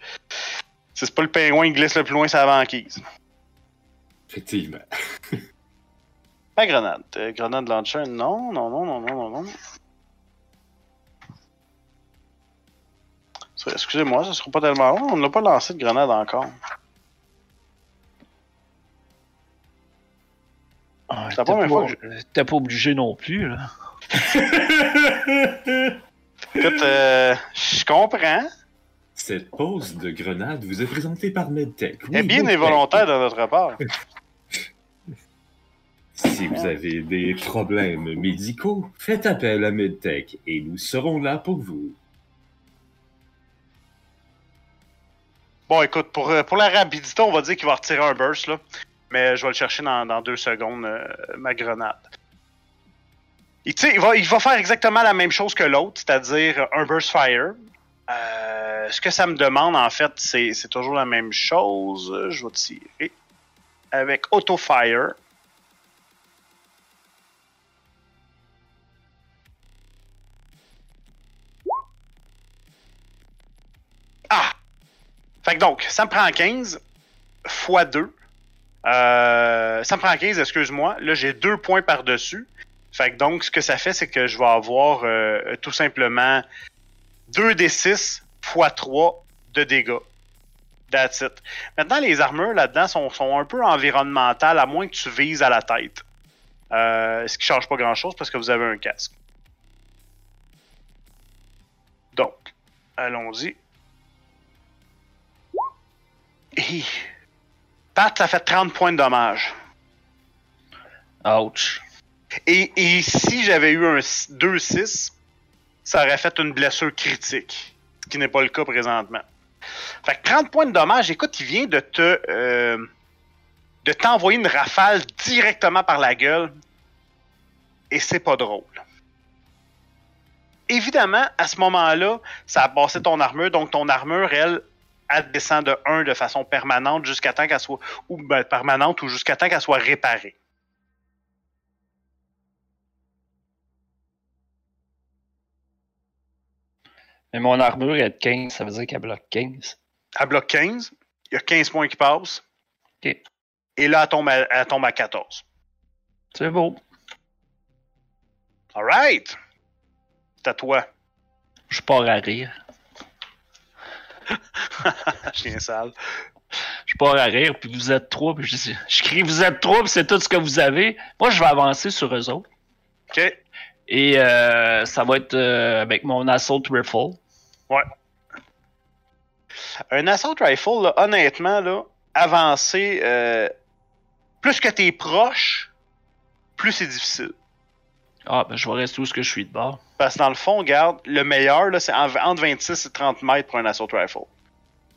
c'est pas le pingouin qui glisse le plus loin sa banquise. Effectivement. Pas grenade. Euh, grenade launcher, non, non, non, non, non, non, non. Excusez-moi, ça sera pas tellement long. On n'a pas lancé de grenade encore. Ah, T'es pas, pas obligé non plus, là. Écoute, euh, je comprends. Cette pause de grenade vous est présentée par Medtech. Oui, bien involontaire de notre part. si vous avez des problèmes médicaux, faites appel à Medtech et nous serons là pour vous. Bon, écoute, pour, euh, pour la rapidité, on va dire qu'il va retirer un burst, là mais je vais le chercher dans, deux secondes, euh, ma grenade. il, va, il va faire exactement la même chose que l'autre, c'est-à-dire un burst fire. Euh, ce que ça me demande, en fait, c'est, toujours la même chose. Je vais tirer avec auto fire. Ah! Fait que donc, ça me prend 15 x 2. Euh, ça me prend 15, excuse-moi. Là, j'ai deux points par-dessus. Fait que donc, ce que ça fait, c'est que je vais avoir euh, tout simplement 2 des 6 x 3 de dégâts. That's. Maintenant, les armures là-dedans sont, un peu environnementales, à moins que tu vises à la tête. Euh, ce qui change pas grand-chose parce que vous avez un casque. Donc, allons-y. Ça fait 30 points de dommage. Ouch. Et, si j'avais eu un 2-6, ça aurait fait une blessure critique. Ce qui n'est pas le cas présentement. Fait que 30 points de dommage, écoute, il vient de te. Euh, de t'envoyer une rafale directement par la gueule. Et c'est pas drôle. Évidemment, à ce moment-là, ça a passé ton armure. Donc, ton armure, elle, elle descend de 1 de façon permanente jusqu'à temps qu'elle soit ou ben, permanente ou jusqu'à temps qu'elle soit réparée. Mais mon armure est de 15, ça veut dire qu'elle bloque 15. Elle bloque 15. Il y a 15 points qui passent. OK. Et là, elle tombe à, elle tombe à 14. C'est beau. Alright. C'est à toi. Je pars à rire. Chien sale. Je pars à rire, puis vous êtes trois, puis je, je crie vous êtes trois, puis c'est tout ce que vous avez. Moi, je vais avancer sur eux autres. OK. Et euh, ça va être euh, avec mon Assault Rifle. Ouais. Un Assault Rifle, honnêtement, là, avancer, euh, plus que t'es proche, plus c'est difficile. Ah, ben je vais rester où ce que je suis de bord. Parce que dans le fond, regarde, le meilleur, c'est entre 26 et 30 mètres pour un assault rifle.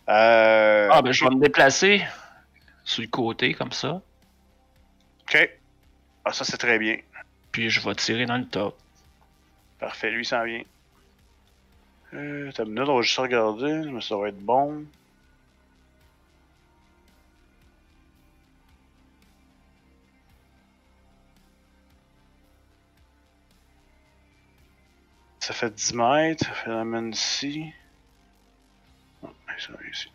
Euh... Ah, ben je vais me déplacer sur le côté, comme ça. OK. Ah, ça, c'est très bien. Puis je vais tirer dans le top. Parfait, lui, s'en vient. Euh, t'as une minute, on va juste regarder, mais ça va être bon. Ça fait 10 mètres, ça fait la main ici. Ça va ici.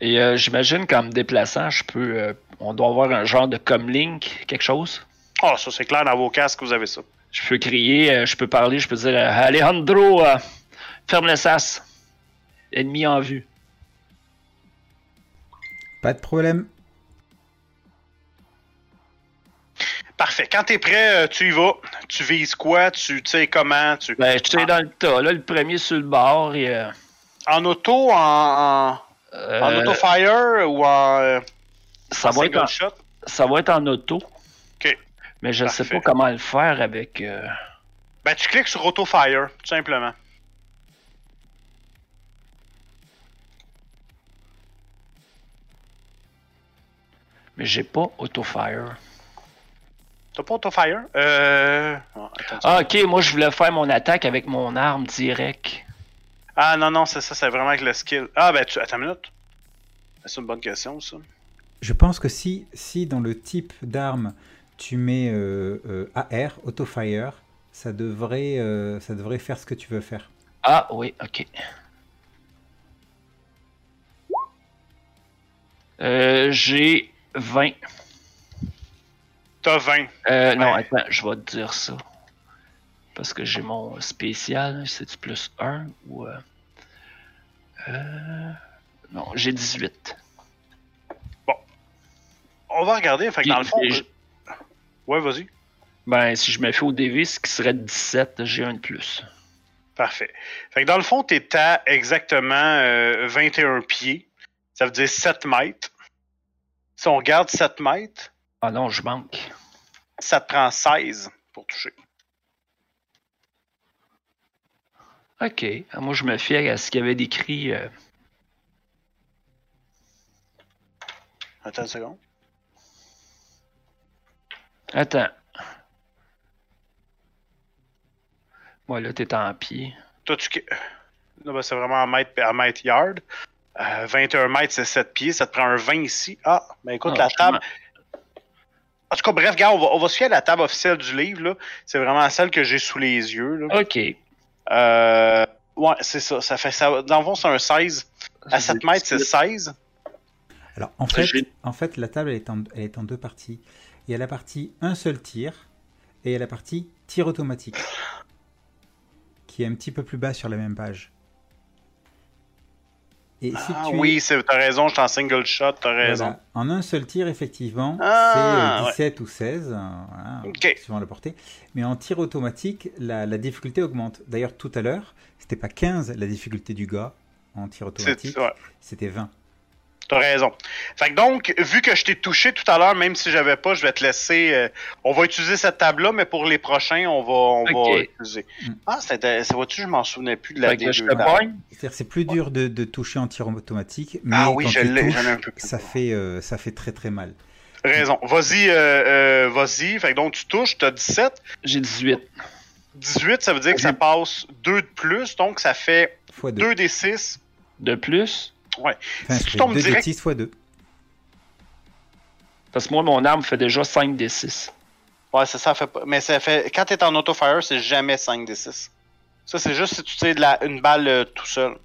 Et euh, j'imagine qu'en me déplaçant, je peux. euh, on doit avoir un genre de comlink, quelque chose? Ah, ça c'est clair, dans vos casques, vous avez ça. Je peux crier, euh, je peux parler, je peux dire Alejandro, euh, ferme le sas. Ennemi en vue. Pas de problème. Parfait. Quand t'es prêt, euh, tu y vas. Tu vises quoi? Tu tu sais comment? Tu... Ben, je tire dans le tas. Là, le premier sur le bord et. euh, En auto, en, en, en euh, auto-fire ou en, ça, en va être en, shot? ça va être en auto. Ok. Mais je ne sais pas comment le faire avec. euh, Ben, tu cliques sur auto-fire, tout simplement. Mais j'ai pas auto-fire. T'as pas auto-fire? Euh... ah. Ah, ok, moi je voulais faire mon attaque avec mon arme direct. Ah, non, non, c'est ça, c'est vraiment avec le skill. Ah, ben, tu... attends une minute. C'est une bonne question, ça. Je pense que si, si dans le type d'arme tu mets euh, euh, AR, auto-fire, ça devrait, euh, ça devrait faire ce que tu veux faire. Ah, oui, ok. Euh, j'ai 20. T'as 20. Euh, non, attends, je vais te dire ça. Parce que j'ai mon spécial, c'est-tu plus 1 ou. euh, euh, non, j'ai 18. On va regarder, fait que dans le fond... Et- Ouais, vas-y. Ben, si je me fais au DV, ce qui serait 17, j'ai un de plus. Parfait. Fait que dans le fond, t'es à exactement euh, 21 pieds. Ça veut dire 7 mètres. Si on regarde 7 mètres, Ah non, je manque. ça te prend 16 pour toucher. Ok. Ah, Moi, je me fie à ce qu'il y avait décrit. euh, Attends une seconde. Attends. Moi, là, t'es en pied. Toi, tu... Là, ben, c'est vraiment à mètre, à mètre yard. Euh, 21 mètres, c'est 7 pieds. Ça te prend un 20 ici. Ah, ben écoute, Ah, la table. En tout cas, bref, gars, on va, on va se fier à la table officielle du livre. là. C'est vraiment celle que j'ai sous les yeux. Là. Ok. Euh, ouais, c'est ça. Ça fait ça. Dans le fond, c'est un 16. À 7 mètres, c'est 16. Alors en fait, en fait la table elle est, en, elle est en deux parties. Il y a la partie un seul tir et il y a la partie tir automatique qui est un petit peu plus bas sur la même page. Et si Ah tu es- oui, c'est- t'as raison, je suis en single shot, t'as raison. Voilà. En un seul tir, effectivement, Ah, c'est euh, 17 ou 16, euh, voilà, Ok. suivant la portée. Mais en tir automatique, la, la difficulté augmente. D'ailleurs, tout à l'heure, c'était pas 15 la difficulté du gars en tir automatique, ouais, c'était 20. T'as raison. Fait que donc, vu que je t'ai touché tout à l'heure, même si j'avais pas, je vais te laisser. euh, on va utiliser cette table-là, mais pour les prochains, on va, on va utiliser. Ah, c'était. Ça vois-tu, je m'en souvenais plus de la Fait que je D2 te table. pogne. C'est-à-dire c'est plus dur de, de toucher en tir automatique, mais Ah oui, quand je tu l'ai, touches, j'en ai un peu plus. ça fait, euh, ça fait très très mal. Raison. Vas-y, euh, euh, vas-y. Fait que donc, tu touches, t'as 17. J'ai 18. 18, ça veut dire que ça passe 2 de plus, donc ça fait Fois 2. 2 des 6. De plus? Enfin, si tu tombes 2 direct- des 6 fois 2. Parce que moi, mon arme fait déjà 5 des 6. Ouais, c'est ça, fait pas. Mais ça fait. Quand t'es en auto-fire, c'est jamais 5 des 6. Ça, c'est juste si tu tires de la... une balle euh, tout seul.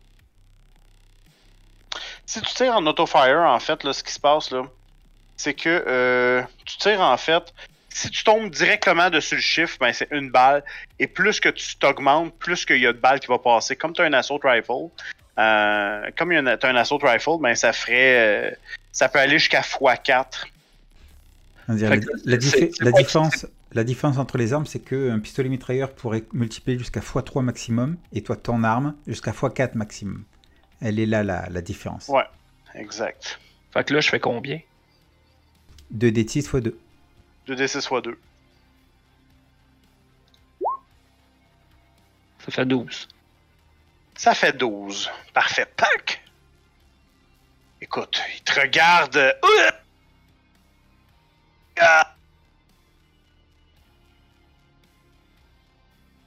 Si tu tires en auto-fire, en fait, là, ce qui se passe, là, c'est que euh, tu tires, en fait. Si tu tombes directement dessus le chiffre, ben, c'est une balle. Et plus que tu t'augmentes, plus qu'il y a de balles qui vont passer. Comme tu as un assault rifle, euh, comme tu as un assault rifle, ben, ça ferait. euh, ça peut aller jusqu'à x4. On va dire, Fait la, différence, la différence entre les armes, c'est qu'un pistolet mitrailleur pourrait multiplier jusqu'à x3 maximum, et toi, ton arme, jusqu'à x4 maximum. Elle est là la, la différence. Ouais. Exact. Fait que là, je fais combien? 2 d 6 x 2. 2d6 x 2. Ça fait 12. Ça fait 12. Parfait. Pac! Écoute, il te regarde. Euh, euh, ah!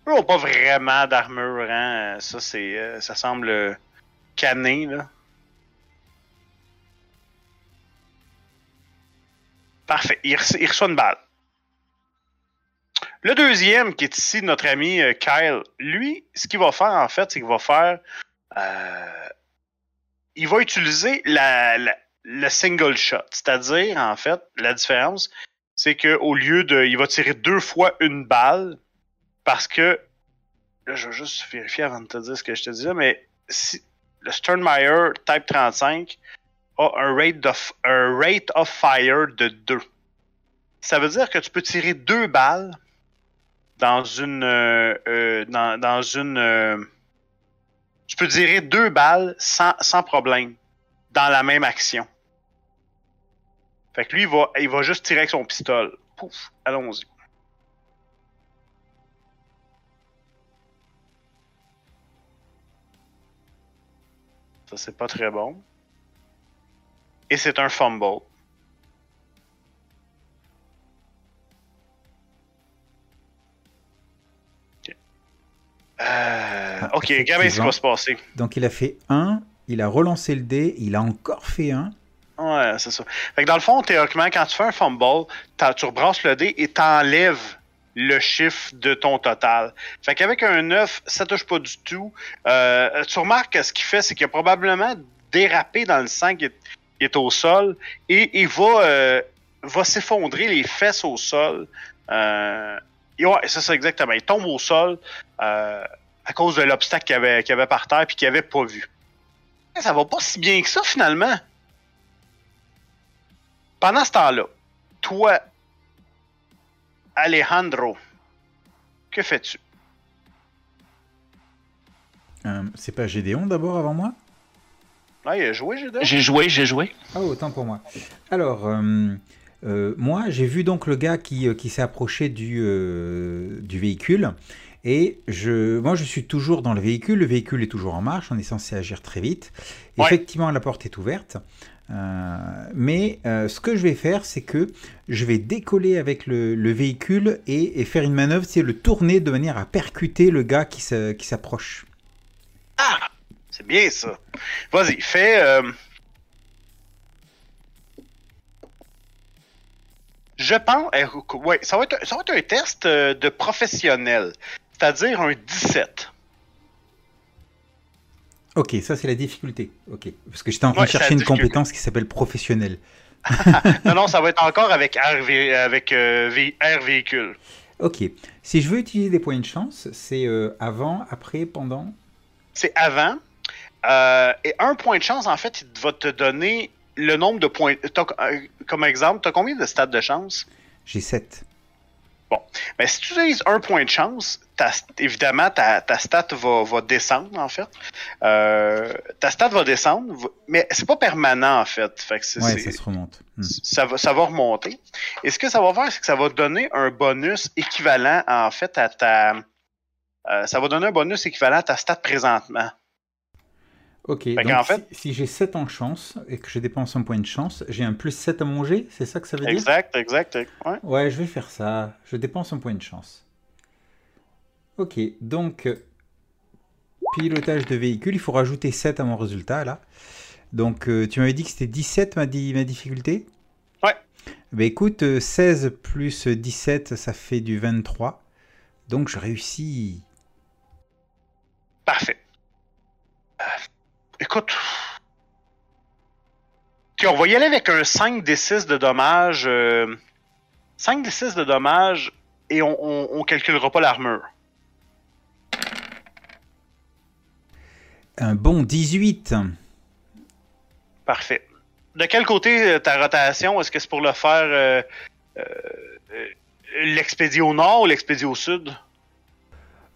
Eux n'ont pas vraiment d'armure, hein? Ça, c'est, euh, ça semble cané, là. Parfait. Il, reçoit une balle. Le deuxième, qui est ici notre ami euh, Kyle, lui, ce qu'il va faire, en fait, c'est qu'il va faire. Euh, il va utiliser le single shot. C'est-à-dire, en fait, la différence, c'est qu'au lieu de. Il va tirer deux fois une balle parce que. Là, je vais juste vérifier avant de te dire ce que je te disais, mais si, le Sternmeyer Type 35 a un rate, of, un rate of fire de 2. Ça veut dire que tu peux tirer deux balles dans une. Euh, euh, dans, une. Euh, tu peux tirer deux balles sans, sans problème dans la même action. Fait que lui, il va, il va juste tirer avec son pistolet. Pouf, allons-y. Ça, c'est pas très bon. Et c'est un fumble. Euh, ok, regarde ce qui va se passer. Donc il a fait 1, il a relancé le dé, il a encore fait 1. Ouais, c'est ça. Fait que dans le fond, théoriquement, quand tu fais un fumble, tu rebrasses le dé et t'enlèves le chiffre de ton total. Fait qu'avec un 9, ça touche pas du tout. Euh, tu remarques que ce qu'il fait, c'est qu'il a probablement dérapé dans le sang qui est, au sol et il va, euh, va s'effondrer les fesses au sol. Euh, ouais, c'est ça exactement. Il tombe au sol euh, à cause de l'obstacle qu'il avait, avait par terre et qu'il avait pas vu. Ça va pas si bien que ça finalement. Pendant ce temps-là, toi, Alejandro, que fais-tu? Euh, c'est pas Gédéon d'abord avant moi? Ah, il a joué, Gédéon? J'ai joué, j'ai joué. Ah, autant pour moi. Alors, euh, euh, moi, j'ai vu donc le gars qui, s'est approché du, du véhicule. Et je, moi, je suis toujours dans le véhicule. Le véhicule est toujours en marche. On est censé agir très vite. Effectivement, la porte est ouverte. Euh, mais euh, ce que je vais faire, c'est que je vais décoller avec le, véhicule et, faire une manœuvre, c'est le tourner de manière à percuter le gars qui s'approche. Ah, c'est bien ça. Vas-y, fais. Euh, je pense. Eh, ouais, ça va, être, ça va être un test de professionnel, c'est-à-dire un 17. Ok, ça c'est la difficulté. Ok, parce que j'étais en train de chercher une compétence qui s'appelle professionnel. non, non, ça va être encore avec R, avec, euh, véhicule. Ok. Si je veux utiliser des points de chance, c'est euh, avant, après, pendant? C'est avant. Euh, et un point de chance, en fait, il va te donner le nombre de points. Comme exemple, tu as combien de stats de chance? J'ai 7. Bon, mais si tu utilises un point de chance, évidemment, ta, stat va, descendre, en fait. Euh, ta stat va descendre, mais c'est pas permanent, en fait. fait ça se remonte. Hmm. Ça, va, ça va remonter. Et ce que ça va faire, c'est que ça va donner un bonus équivalent, en fait, à ta... Euh, ça va donner un bonus équivalent à ta stat présentement. Ok, donc fait, si, j'ai 7 en chance et que je dépense un point de chance, j'ai un plus 7 à manger, c'est ça que ça veut dire? Exact, exact. Ouais. ouais, je vais faire ça. Je dépense un point de chance. Ok, donc pilotage de véhicule, il faut rajouter 7 à mon résultat là. Donc euh, tu m'avais dit que c'était 17 ma, ma difficulté? Ouais. Bah écoute, 16 euh, plus 17, ça fait du 23. Donc je réussis. Parfait. Euh, écoute. on va y aller avec un 5 des 6 de dommages. 5 des 6 de dommages et on, on, calculera pas l'armure. Un bon 18. Parfait. De quel côté euh, ta rotation? Est-ce que c'est pour le faire euh, euh, l'expédier au nord ou l'expédier au sud?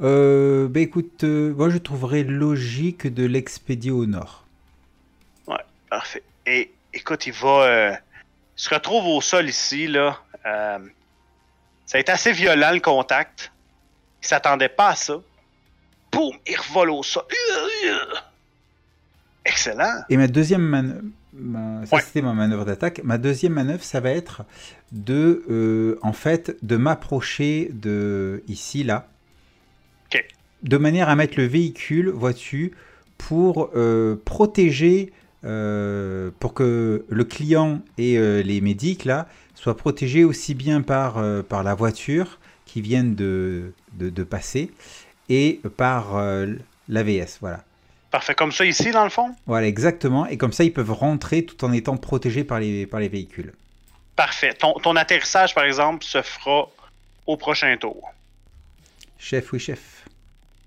Euh, ben écoute, moi je trouverais logique de l'expédier au nord. Ouais, parfait. Et écoute, il va. il se retrouve au sol ici, là. ça a été assez violent le contact. Il s'attendait pas à ça boum, il revole au sol. Excellent. Et ma deuxième manœuvre, ça c'était ma manœuvre d'attaque. Ma deuxième manœuvre, ça va être de, euh, en fait, de m'approcher de ici là. De manière à mettre le véhicule, vois-tu, pour protéger, pour que le client et les médics là soient protégés aussi bien par, par la voiture qui viennent de, de, passer et par l'AVS, voilà. Parfait, comme ça ici dans le fond? Voilà, exactement. Et comme ça, ils peuvent rentrer tout en étant protégés par les, par les véhicules. Parfait. Ton, ton atterrissage, par exemple, se fera au prochain tour. Chef, oui, chef.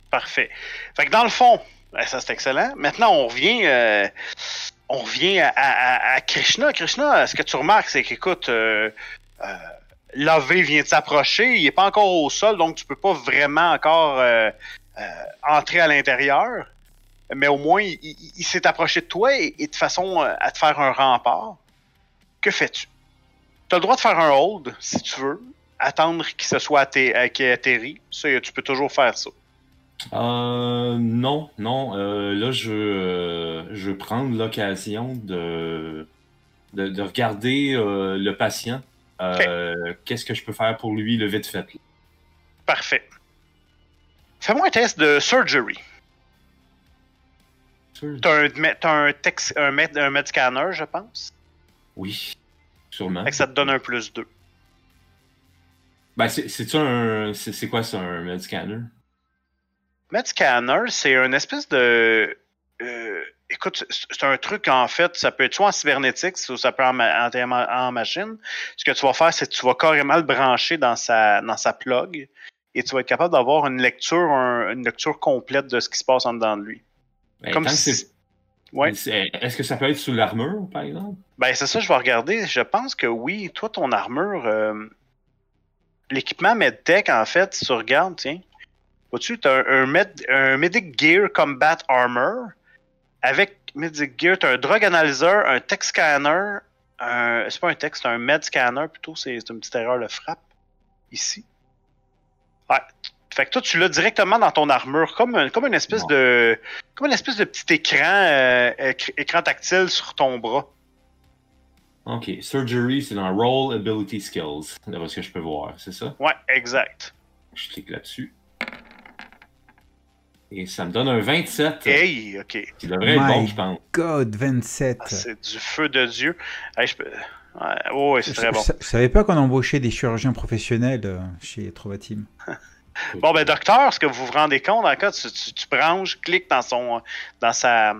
Parfait. Fait que dans le fond, ben, ça c'est excellent. Maintenant, on revient, euh, on revient à, Krishna. Krishna, ce que tu remarques, c'est qu'écoute, euh, euh l'AV vient de s'approcher, il n'est pas encore au sol, donc tu peux pas vraiment encore euh, entrer à l'intérieur mais au moins, il, s'est approché de toi et, de façon euh, à te faire un rempart. Que fais-tu? Tu as le droit de faire un hold, si tu veux, attendre qu'il se soit euh, atterri. Tu peux toujours faire ça. Euh, non, non. Euh, là, je, euh, je veux prendre l'occasion de, de, regarder le patient. Qu'est-ce que je peux faire pour lui, le vite fait? Parfait. Fais-moi un test de surgery. T'as un, un, text, un, med, un med scanner, je pense? Oui, sûrement. Fait que ça te donne un plus 2. Ben. C'est quoi ça, un med scanner? Med scanner, c'est une espèce de. Euh, écoute, c'est un truc en fait, ça peut être soit en cybernétique, soit ça peut être en, en, machine. Ce que tu vas faire, c'est que tu vas carrément le brancher dans sa, dans sa plug et tu vas être capable d'avoir une lecture, une lecture complète de ce qui se passe en dedans de lui. Ben, Comme si... Ouais. Est-ce que ça peut être sous l'armure, par exemple? Ben, c'est ça, je vais regarder. Je pense que oui. Toi, ton armure, euh, l'équipement MedTech, en fait, si tu regardes, tiens, vois-tu, tu as un, un, Medic Gear Combat Armor. Avec Medic Gear, tu as un Drug Analyzer, un Tech Scanner, c'est pas un texte, c'est un Med Scanner plutôt, c'est une petite erreur de frappe ici. Ouais, fait que toi, tu l'as directement dans ton armure, comme, comme une espèce de. Comme une espèce de petit écran, euh, écran tactile sur ton bras. Ok. Surgery, c'est dans Roll Ability Skills, d'après ce que je peux voir, c'est ça? Ouais, exact. Je clique là-dessus. Et ça me donne un 27. Hey, ok. Qui devrait être bon, je pense. God, 27. Ah, c'est du feu de Dieu. Hey, je peux... Ouais, c'est très bon. Je, savais pas qu'on embauchait des chirurgiens professionnels euh, chez Trovatim. Bon, ben, docteur, ce que vous vous rendez compte, en tu, tu, branches, cliques dans son, dans sa,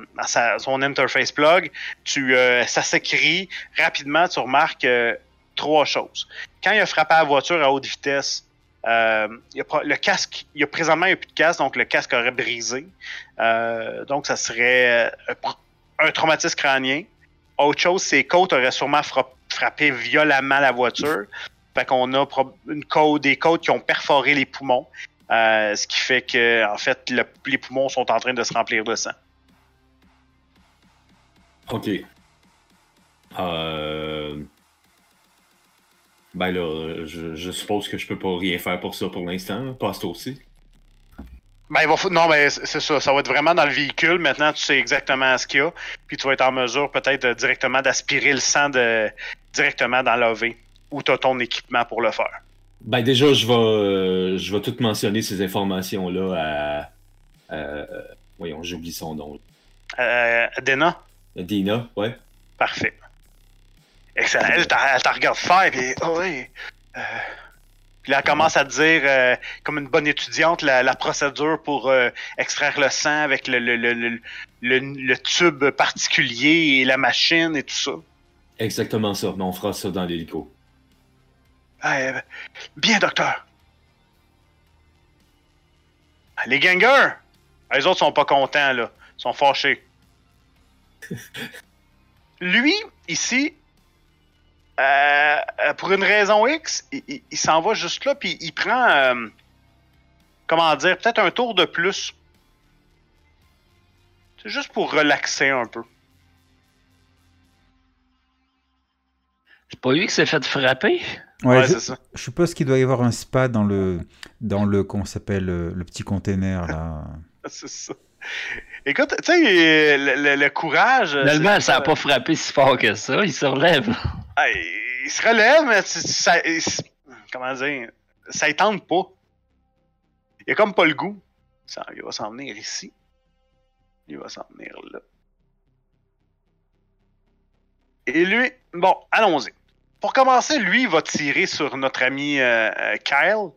son interface plug, tu, euh, ça s'écrit rapidement, tu remarques euh, trois choses. Quand il a frappé la voiture à haute vitesse, euh, il a, le casque, il y a présentement a plus de casque, donc le casque aurait brisé. donc, ça serait un traumatisme crânien. Autre chose, ses côtes auraient sûrement frappé violemment la voiture. Fait qu'on a une des côtes qui ont perforé les poumons, euh, ce qui fait que en fait les poumons sont en train de se remplir de sang. Ok. Euh... Ben là, je, suppose que je peux pas rien faire pour ça pour l'instant. Passe aussi. Ben, il va Non, mais c'est ça. Ça va être vraiment dans le véhicule. Maintenant, tu sais exactement ce qu'il y a. Puis tu vas être en mesure peut-être directement d'aspirer le sang de... directement dans l'AV ou tu as ton équipement pour le faire? Ben déjà, je vais, euh, je vais tout mentionner ces informations-là à, Voyons, j'oublie son nom. Euh, Dina? Dina, ouais. Parfait. Excellent. Elle, t'a regarde faire, puis oh, oui. Euh, puis là, elle commence à te dire, comme une bonne étudiante, la, procédure pour extraire le sang avec le, le, le, le, tube particulier et la machine et tout ça. Exactement ça. Mais on fera ça dans l'hélico. Ah, bien, docteur. Les gangers, les autres sont pas contents, là. Ils sont fâchés. Lui, ici, euh, pour une raison X, il, s'en va juste là, puis il prend, euh, comment dire, peut-être un tour de plus. C'est juste pour relaxer un peu. C'est pas lui qui s'est fait frapper? Ouais, je, c'est ça. Je suppose qu'il doit y avoir un spa dans le, dans le, comment s'appelle, le, petit container là. c'est ça. Écoute, tu sais, le, courage. Finalement, ça n'a pas frappé si fort que ça. Il se relève. Il se relève, mais ça, comment dire, ça ne tente pas. Il a comme pas le goût. Il va s'en venir ici. Il va s'en venir là. Et lui, bon, allons-y. Pour commencer, lui, il va tirer sur notre ami euh, euh, Kyle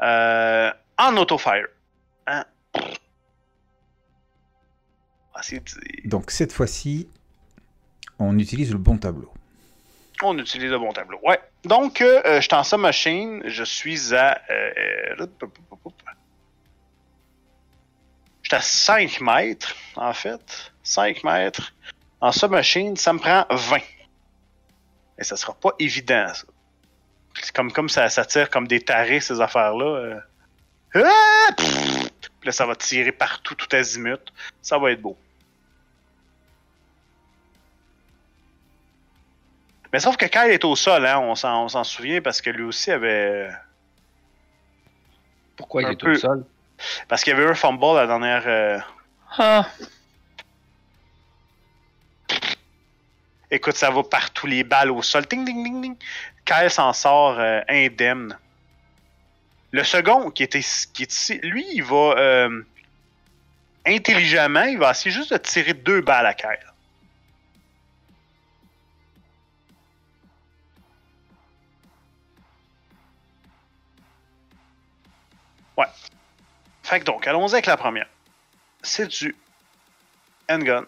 euh, en auto-fire. Hein? Donc cette fois-ci, on utilise le bon tableau. On utilise le bon tableau, ouais. Donc, je suis en submachine, je suis à... je suis à 5 mètres, en fait. 5 mètres. En submachine, ça me prend 20. Et ça sera pas évident, ça. Comme, comme ça, ça tire comme des tarés, ces affaires-là. Euh. Ah! Puis là, ça va tirer partout, tout azimut. Ça va être beau. Mais sauf que il est au sol, hein, on s'en souvient parce que lui aussi avait. Pourquoi il est au sol? Parce qu'il y avait eu un fumble la dernière. Euh, ah. Écoute, ça va partout, les balles au sol. Ting, ding, ding, ding. Kyle s'en sort euh, indemne. Le second, qui, était, qui est ici, lui, il va euh, intelligemment, il va essayer juste de tirer deux balles à Kyle. Ouais. Fait que donc, allons-y avec la première. C'est du handgun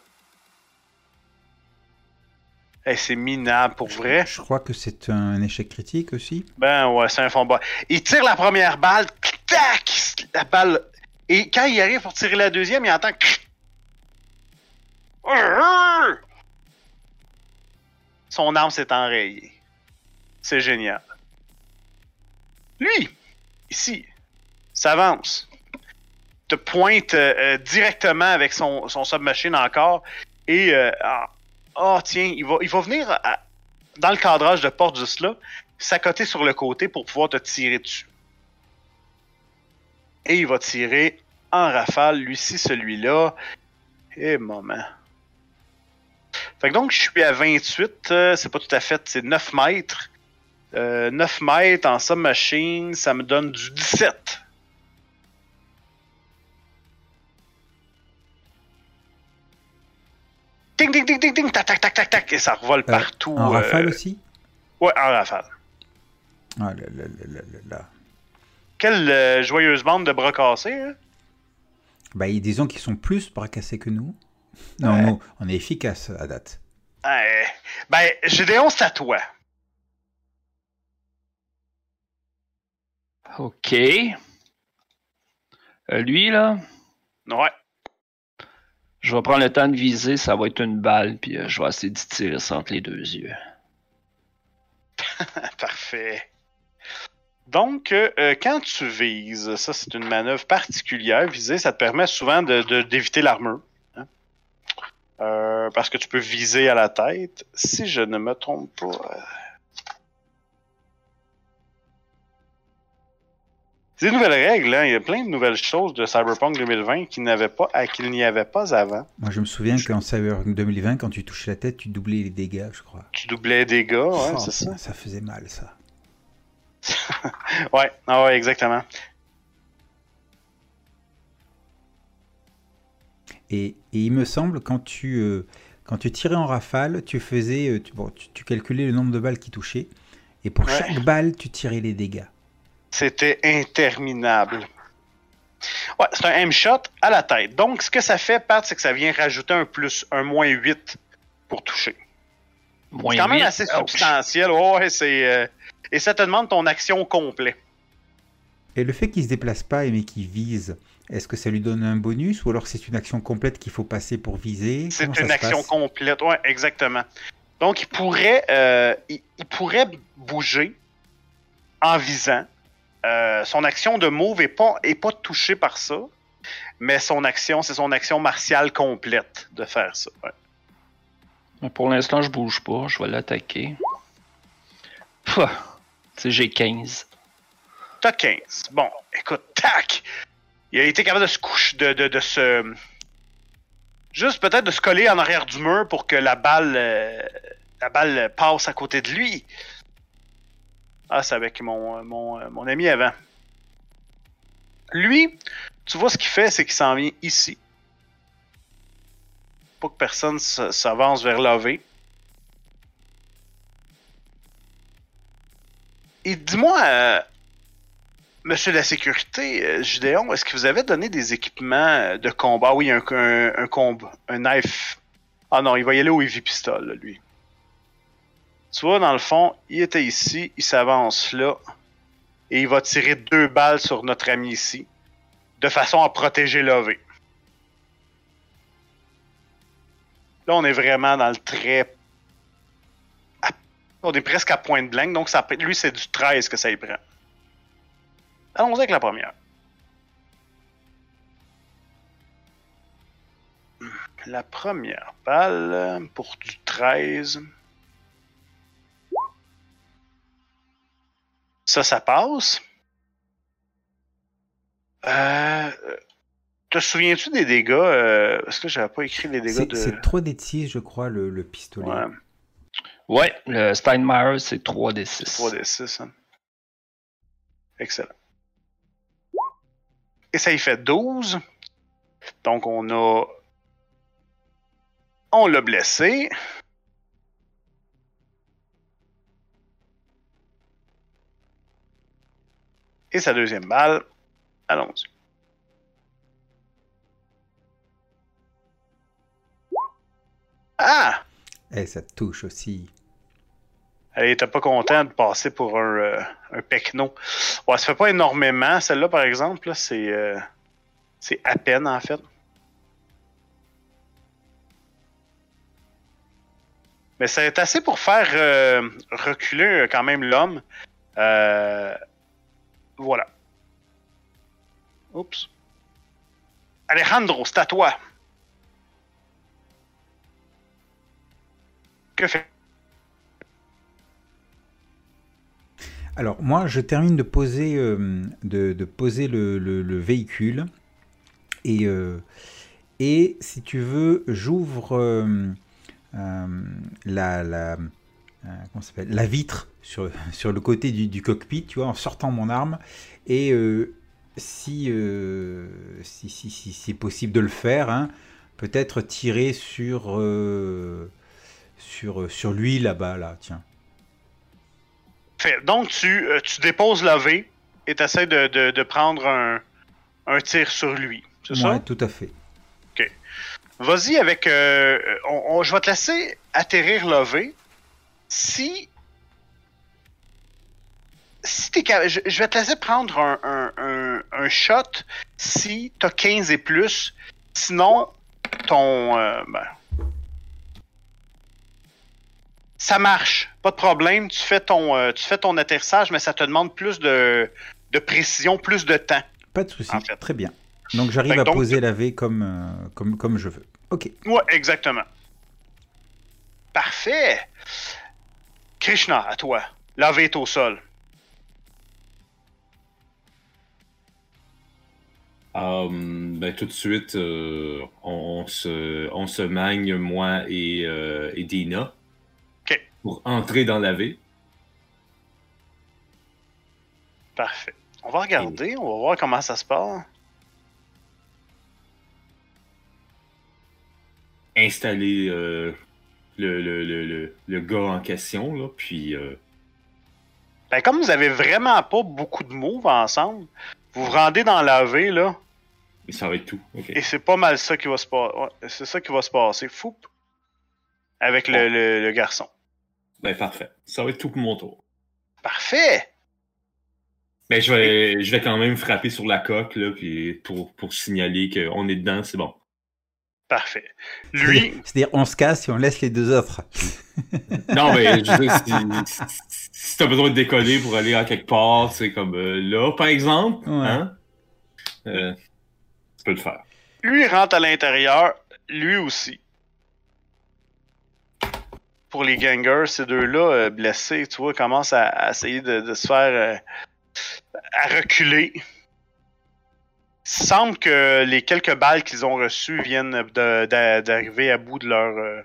c'est minable pour vrai. Je crois que c'est un échec critique aussi. Ben ouais, c'est un fond bas. Il tire la première balle, tac, la balle. Et quand il arrive pour tirer la deuxième, il entend. Son arme s'est enrayée. C'est génial. Lui, ici, s'avance. Te pointe euh, directement avec son, submachine encore. Et euh, oh, tiens, il va, il venir dans le cadrage de porte juste là, s'accoter sur le côté pour pouvoir te tirer dessus. Et il va tirer en rafale, lui-ci, celui-là. Et moment. Fait que donc, je suis à 28, euh, c'est pas tout à fait, c'est 9 mètres. 9 euh, mètres en submachine, ça me donne du 17. Ding, ding, ding, ding, ding, tac, tac, tac, tac, tac, et ça revole euh, partout. En rafale euh, aussi? Ouais, en rafale. Ah là là là là là. Quelle euh, joyeuse bande de bras cassés, hein? Ben, disons qu'ils sont plus bras cassés que nous. Non, non, on est efficace à date. Ouais. Ben, Gédéon, c'est à toi. Ok. lui, là? Ouais. Je vais prendre le temps de viser, ça va être une balle, puis euh, je vais essayer de tirer ça entre les deux yeux. Parfait. Donc, euh, euh, quand tu vises, ça c'est une manœuvre particulière. Viser, ça te permet souvent d'éviter de, l'armure. Hein. parce que tu peux viser à la tête. Si je ne me trompe pas. Des nouvelles règles, hein. il y a plein de nouvelles choses de Cyberpunk 2020 qu'il n'y pas, qu'il n'y avait pas avant. Moi, je me souviens qu'en Cyberpunk 2020, quand tu touchais la tête, tu doublais les dégâts, je crois. Tu doublais les dégâts, ouais, oh, c'est ça. Ça faisait mal, ça. ouais, ah ouais, exactement. Et, il me semble, quand tu, euh, quand tu tirais en rafale, tu faisais, euh, tu, bon, tu, calculais le nombre de balles qui touchaient, et pour chaque balle, tu tirais les dégâts. C'était interminable. Ouais, c'est un M-shot à la tête. Donc, ce que ça fait, Pat, c'est que ça vient rajouter un plus, un moins 8 pour toucher. C'est quand même assez substantiel. Ouais, c'est. Euh, et ça te demande ton action complète. Et le fait qu'il se déplace pas mais qu'il vise, est-ce que ça lui donne un bonus ou alors c'est une action complète qu'il faut passer pour viser? C'est une action complète, ouais, exactement. Donc il pourrait, euh, il, pourrait bouger en visant, euh, son action de move est pas, est pas touchée par ça, mais son action, c'est son action martiale complète de faire ça. Pour l'instant, je bouge pas, je vais l'attaquer. J'ai 15. T'as 15. Bon, écoute, tac! Il a été capable de se coucher, de, de, se. Juste peut-être de se coller en arrière du mur pour que la balle, euh, la balle passe à côté de lui. Ah, c'est avec mon, mon, mon ami avant. Lui, tu vois ce qu'il fait, c'est qu'il s'en vient ici. Pas que personne s'avance vers l'AV. Et dis-moi, euh, Monsieur de la sécurité, euh, Gideon, est-ce que vous avez donné des équipements de combat? Oui, un, un, un combat, un knife. Ah non, il va y aller au heavy pistol, lui. Tu vois, dans le fond, il était ici, il s'avance là, et il va tirer deux balles sur notre ami ici, de façon à protéger l'OV. Là, on est vraiment dans le très. On est presque à point de blank, donc ça, lui, c'est du 13 que ça y prend. Allons-y avec la première. La première balle pour du 13. Ça, ça passe. Euh, te souviens-tu des dégâts? Euh, est-ce que j'avais pas écrit les dégâts de. C'est 3 d 6, je crois, le, pistolet. Ouais. ouais, le Steinmeier, c'est 3 d 6. 3 d 6. Hein. Excellent. Et ça y fait 12. Donc on a. On l'a blessé. Et sa deuxième balle. Allons-y. Ah! Et ça touche aussi. Elle était pas content de passer pour un, euh, un pecno. Ouais, ça fait pas énormément. Celle-là, par exemple, c'est euh, c'est à peine, en fait. Mais c'est assez pour faire euh, reculer quand même l'homme. Voilà. Oups. Alejandro, c'est à toi. Que fait Alors moi, je termine de poser, euh, de, poser le, véhicule et, euh, et si tu veux, j'ouvre euh, la, la, la vitre sur, sur le côté du, cockpit, tu vois, en sortant mon arme et si, si, si, si c'est possible de le faire, hein, peut-être tirer sur, sur, sur lui là-bas, là, tiens. Donc, tu, euh, tu déposes la V et tu essaies de, prendre un, tir sur lui. C'est ça? Oui, tout à fait. OK. Vas-y avec. Euh, on, je vais te laisser atterrir la V. Si. Si t'es je, je vais te laisser prendre un, un, shot si t'as 15 et plus. Sinon, ton. Euh, ben, ça marche, pas de problème. Tu fais ton, euh, tu fais ton atterrissage, mais ça te demande plus de, précision, plus de temps. Pas de souci. Très bien. Donc j'arrive à poser la V comme, euh, comme, comme je veux. OK. Ouais, exactement. Parfait. Krishna, à toi. La V est au sol. Um, ben, tout de suite, on, se, on se magne, moi et, et Dina pour entrer dans la V. Parfait. On va regarder, on va voir comment ça se passe. Installer euh, le, le, le, le, gars en question, là, puis. Euh... Ben, comme vous avez vraiment pas beaucoup de moves ensemble, vous vous rendez dans la V, là. Et ça va être tout. Et c'est pas mal ça qui va se passer. c'est ça qui va se passer. Fou. Avec le, le garçon. Ben, parfait. Ça va être tout pour mon tour. Parfait! Ben, je vais, je vais quand même frapper sur la coque, là, puis pour, pour signaler qu'on est dedans, c'est bon. Parfait. Lui. C'est-à-dire, on se casse et on laisse les deux autres. non, mais je veux dire, si, si, t'as besoin de décoller pour aller à quelque part, c'est comme euh, là, par exemple, hein, euh, tu peux le faire. Lui, il rentre à l'intérieur, lui aussi pour les gangers, ces deux-là euh, blessés, tu vois, commencent à, essayer de, se faire. Euh, à reculer semble que les quelques balles qu'ils ont reçues viennent d'arriver à bout euh,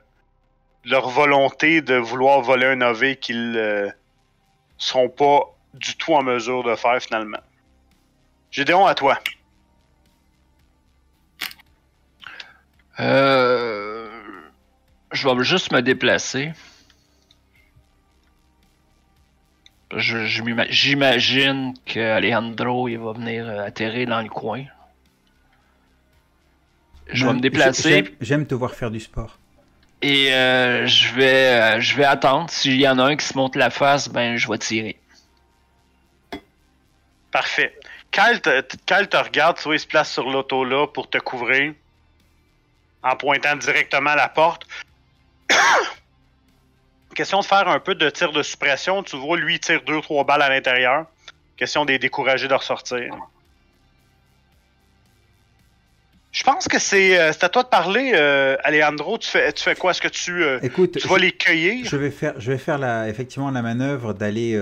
de leur, volonté de vouloir voler un OV qu'ils ne euh, seront pas du tout en mesure de faire finalement. Gédéon, à toi. Euh, je vais juste me déplacer. J'imagine qu'Alejandro il va venir atterrir dans le coin. Je vais me déplacer. J'aime te voir faire du sport. Et euh, je vais euh, je vais attendre. S'il y en a un qui se monte la face, ben je vais tirer. Parfait. Kyle te, te regarde, tu vois, il se place sur l'auto là pour te couvrir. En pointant directement à la porte. Question de faire un peu de tir de suppression. Tu vois, lui, il tire deux trois balles à l'intérieur. Question de les décourager de ressortir. Je pense que c'est euh, à toi de parler, euh, Alejandro. Tu fais, tu fais quoi? Est-ce que tu, euh, Écoute, tu vas les cueillir? Je vais faire, je vais faire la, effectivement la manœuvre d'aller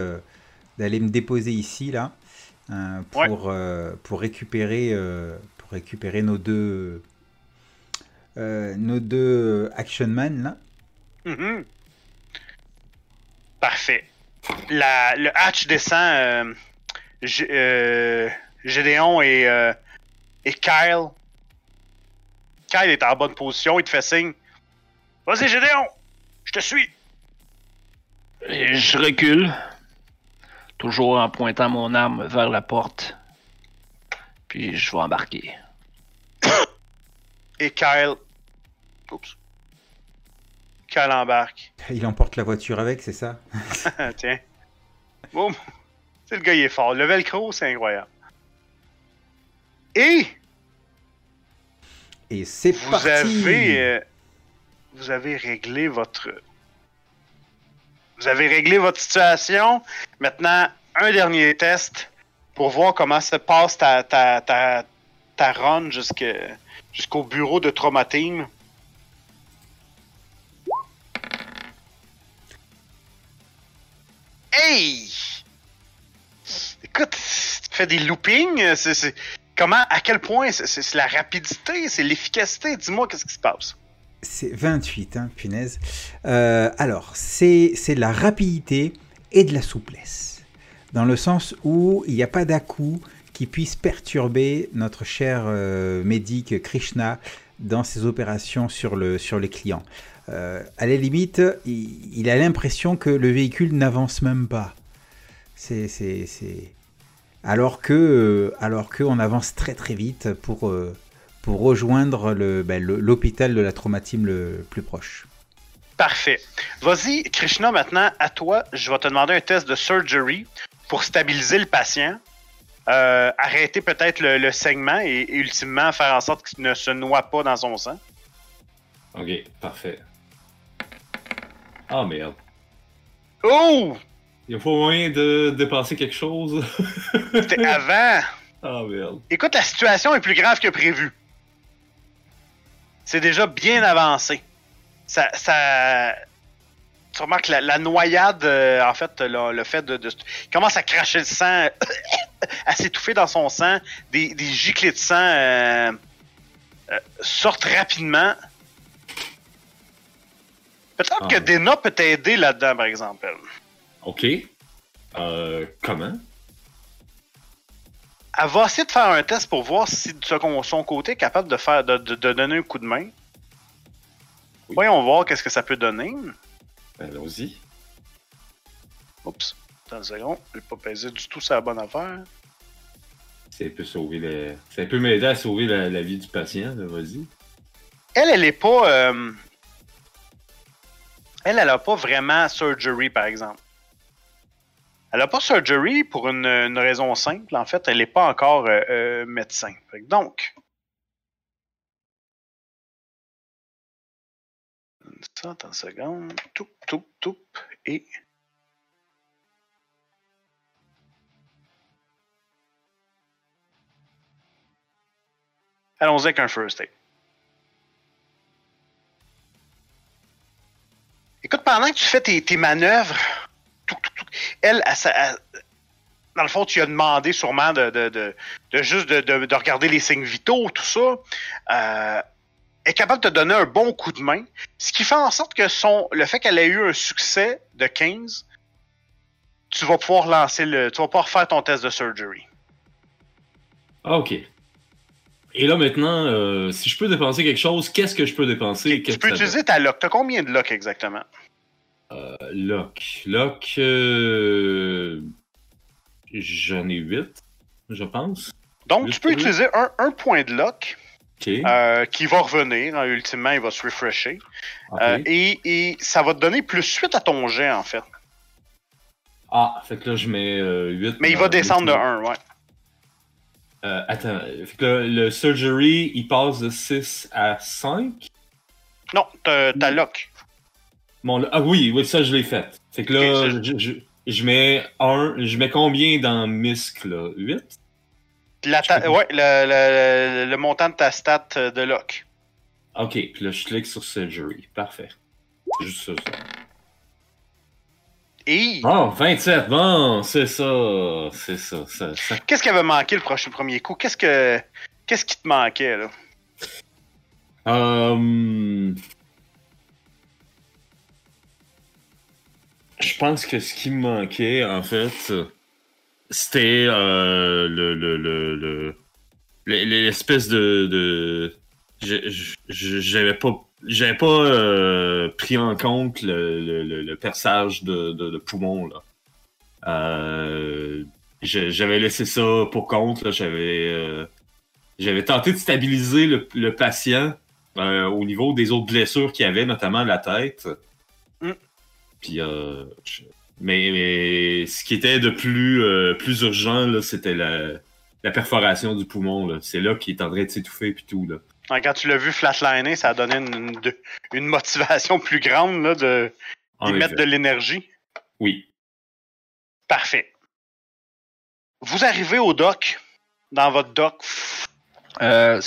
d'aller me déposer ici, là, pour, pour, récupérer, pour récupérer nos deux, nos deux Action Man, là. Mm-hmm. Parfait. La, le hatch descend. Gédéon et, et Kyle Kyle est en bonne position, il te fait signe. Vas-y, Gédéon, je te suis. Et je recule, toujours en pointant mon arme vers la porte. Puis je vais embarquer. Et Kyle. Oups. Embarque. Il emporte la voiture avec, c'est ça? Tiens. Boum. C'est le gars, il est fort. Le velcro, c'est incroyable. Et et c'est vous Avez, euh, vous avez réglé votre. Vous avez réglé votre situation. Maintenant, un dernier test pour voir comment se passe ta, ta, ta, ta run jusqu'au bureau de Trauma Hey! Écoute, tu fais des loopings, Comment, à quel point c'est la rapidité, c'est l'efficacité? Dis-moi, qu'est-ce qui se passe? C'est 28, hein, punaise. Euh, alors, c'est la rapidité et de la souplesse. Dans le sens où il n'y a pas dà qui puisse perturber notre cher euh, médic Krishna dans ses opérations sur, le, sur les clients. Euh, à la limite, il, il a l'impression que le véhicule n'avance même pas. C'est alors que euh, alors qu'on avance très très vite pour, euh, pour rejoindre ben, l'hôpital de la traumatisme le plus proche. Parfait. Vas-y, Krishna, maintenant, à toi, je vais te demander un test de surgery pour stabiliser le patient, euh, arrêter peut-être le, saignement et, ultimement faire en sorte qu'il ne se noie pas dans son sang. Ok, parfait. Ah merde. Oh! Il faut moyen de dépenser quelque chose. C'était avant. Ah merde. Écoute, la situation est plus grave que prévu. C'est déjà bien avancé. Ça, ça... Tu remarques la, la noyade, euh, en fait, le, fait de, Il commence à cracher le sang, à s'étouffer dans son sang. Des, des giclées de sang euh, euh, sortent rapidement. Peut-être ah, que Dena peut t'aider là-dedans, par exemple. OK. Euh, comment? Elle va essayer de faire un test pour voir si de son côté est capable de faire de, donner un coup de main. Voyons voir qu'est-ce que ça peut donner. Allons-y. Oups. Attends une seconde. Je pas pesé du tout sa bonne affaire. Ça peut sauver le... Ça peut m'aider à sauver la, vie du patient, vas-y. Elle, elle est pas. Euh, elle, elle a pas vraiment surgery, par exemple. Elle n'a pas surgery pour une, raison simple. En fait, elle n'est pas encore euh, euh, médecin. Donc, ça, attends une seconde. Toup. Et. Allons-y avec un first aid. Écoute, pendant que tu fais tes manœuvres, elle, dans le fond, tu as demandé sûrement de, juste de, regarder les signes vitaux, tout ça. Euh, est capable de te donner un bon coup de main, ce qui fait en sorte que son, le fait qu'elle ait eu un succès de 15, tu vas pouvoir lancer le, tu vas pouvoir faire ton test de surgery. Ah, ok. Et là, maintenant, euh, si je peux dépenser quelque chose, qu'est-ce que je peux dépenser? Tu peux utiliser ta lock. T'as combien de lock exactement? Euh, lock. Lock. Euh, j'en ai 8, je pense. Donc, tu peux utiliser un, point de lock. Euh, qui va revenir. Hein, ultimement, il va se refresher. et, ça va te donner plus 8 à ton jet, en fait. Ah, fait que là, je mets 8. Mais il va descendre de 1, ouais. Euh, attends, le, surgery, il passe de 6 à 5? Non, ta lock. ah oui, oui, ça je l'ai fait. Fait que là, je, mets un, je mets combien dans MISC là? 8? ouais, le, montant de ta stat de lock. Ok, puis là je clique sur surgery. Parfait. Juste ça. Et... Oh, 27, bon, c'est ça, c'est ça. ça, Qu'est-ce qui avait manqué le prochain premier coup? Qu'est-ce que qu'est-ce qui te manquait, là? Euh... Je pense que ce qui me manquait, en fait, c'était euh, le, le, le, l'espèce de, de... J'avais pas j'avais pas euh, pris en compte le, le, perçage de, de, poumon. Là. Euh, j'avais laissé ça pour compte. J'avais euh, j'avais tenté de stabiliser le, patient au niveau des autres blessures qu'il avait, notamment la tête. Mm. Puis, mais, ce qui était de plus, plus urgent, c'était la, la perforation du poumon. C'est là qu'il est en train de s'étouffer et tout. Là. Quand tu l'as vu flatliner, ça a donné une, motivation plus grande là, de mettre de l'énergie. Oui. Parfait. Vous arrivez au dock, dans votre dock. Euh,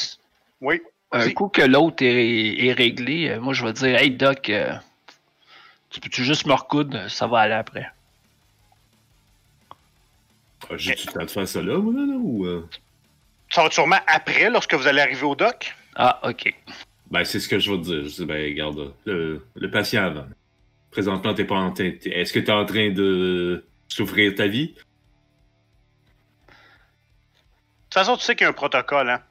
oui. Un coup que l'autre est, réglé, euh, moi je vais dire Hey Doc, euh, tu peux-tu juste me recoudre, ça va aller après. Ah, j'ai-tu le temps de faire ça là, moi, là, ou. Ça va sûrement après, lorsque vous allez arriver au dock? Ah, OK. Ben, c'est ce que je vais te dire. Je dis, ben, regarde, le, patient avant. Présentement, t'es pas en Est-ce que tu es en train de souffrir ta vie? De toute façon, tu sais qu'il y a un protocole, hein.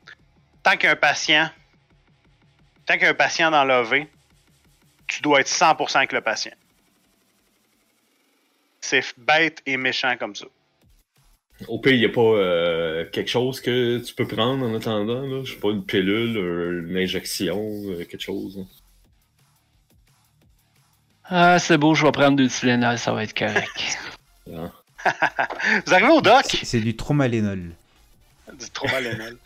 Tant qu'un patient. Tant qu'un patient dans l'OV, tu dois être 100% avec le patient. C'est bête et méchant comme ça. Au pire, il n'y a pas euh, quelque chose que tu peux prendre en attendant, là? Je sais pas, une pilule, une injection, euh, quelque chose. Ah, c'est beau, je vais prendre du Tylenol, ça va être correct. Ah. vous arrivez au doc? C'est du tromalénol. Du tromalénol.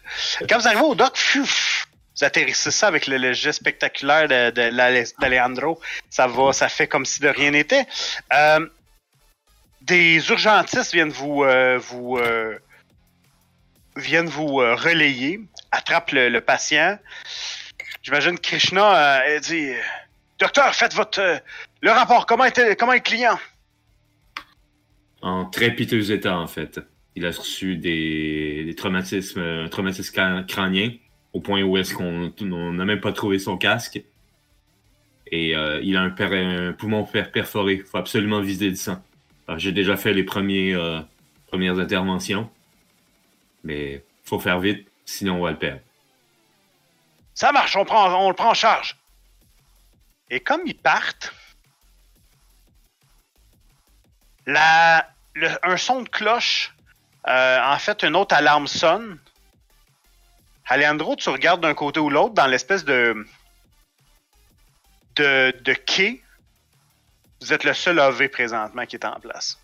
Quand vous arrivez au doc, vous atterrissez ça avec le, geste spectaculaire d'Alejandro. Ça va, ça fait comme si de rien n'était. Euh, des urgentistes viennent vous, euh, vous euh, viennent vous euh, relayer, attrapent le, patient. J'imagine Krishna dit Docteur, faites votre le rapport. Comment est, comment est le client? En très piteux état, en fait. Il a reçu des, traumatismes, un traumatisme crânien, au point où est-ce qu'on n'a même pas trouvé son casque. Et il a un, poumon perforé. Il faut absolument viser le sang. Ah, j'ai déjà fait les premiers, euh, premières interventions, mais faut faire vite, sinon on va le perdre. Ça marche, on, le prend en charge. Et comme ils partent, un son de cloche, euh, en fait, une autre alarme sonne. Alejandro, tu regardes d'un côté ou l'autre dans l'espèce de, de, de quai vous êtes le seul AV présentement qui est en place.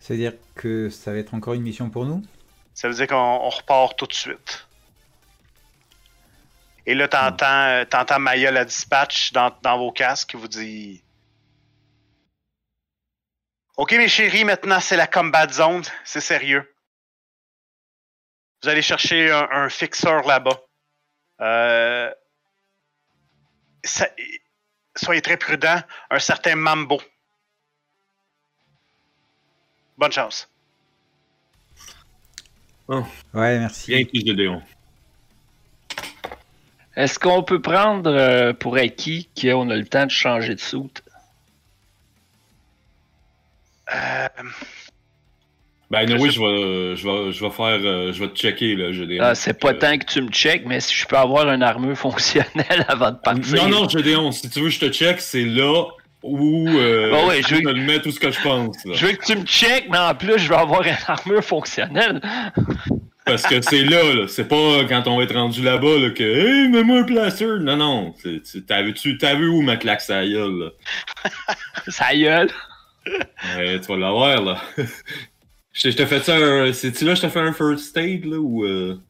C'est-à-dire que ça va être encore une mission pour nous? Ça veut dire qu'on repart tout de suite. Et là, t'entends, hmm. entends Maya la dispatch dans, vos casques qui vous dit Ok, mes chéris, maintenant c'est la combat zone, c'est sérieux. Vous allez chercher un, fixeur là-bas. Euh, ça, soyez très prudent, un certain Mambo. Bonne chance. Oh. Ouais, merci. Bien plus de Léon. Est-ce qu'on peut prendre euh, pour acquis qu'on a le temps de changer de soute? Euh... Ben oui, je vais, je vais, je vais faire, euh, je vais te checker là, Ah, c'est pas tant que tu me checkes, mais si je peux avoir une armure fonctionnelle avant de partir. Non, non, Gédéon, si tu veux que je te check, c'est là où euh, ouais, je veux mettre tout ce que je pense. Je veux que tu me checkes, mais en plus, je veux avoir une armure fonctionnelle. Parce que c'est là, là. c'est pas quand on va être rendu là-bas là, que Hey, mets-moi un placeur. Non, non. T'as vu, vu où ma claque sa gueule, là? sa gueule? Ouais, tu vas l'avoir, là. Je te fais ça un. C'est-tu là je te fais un first aid là ou. Euh...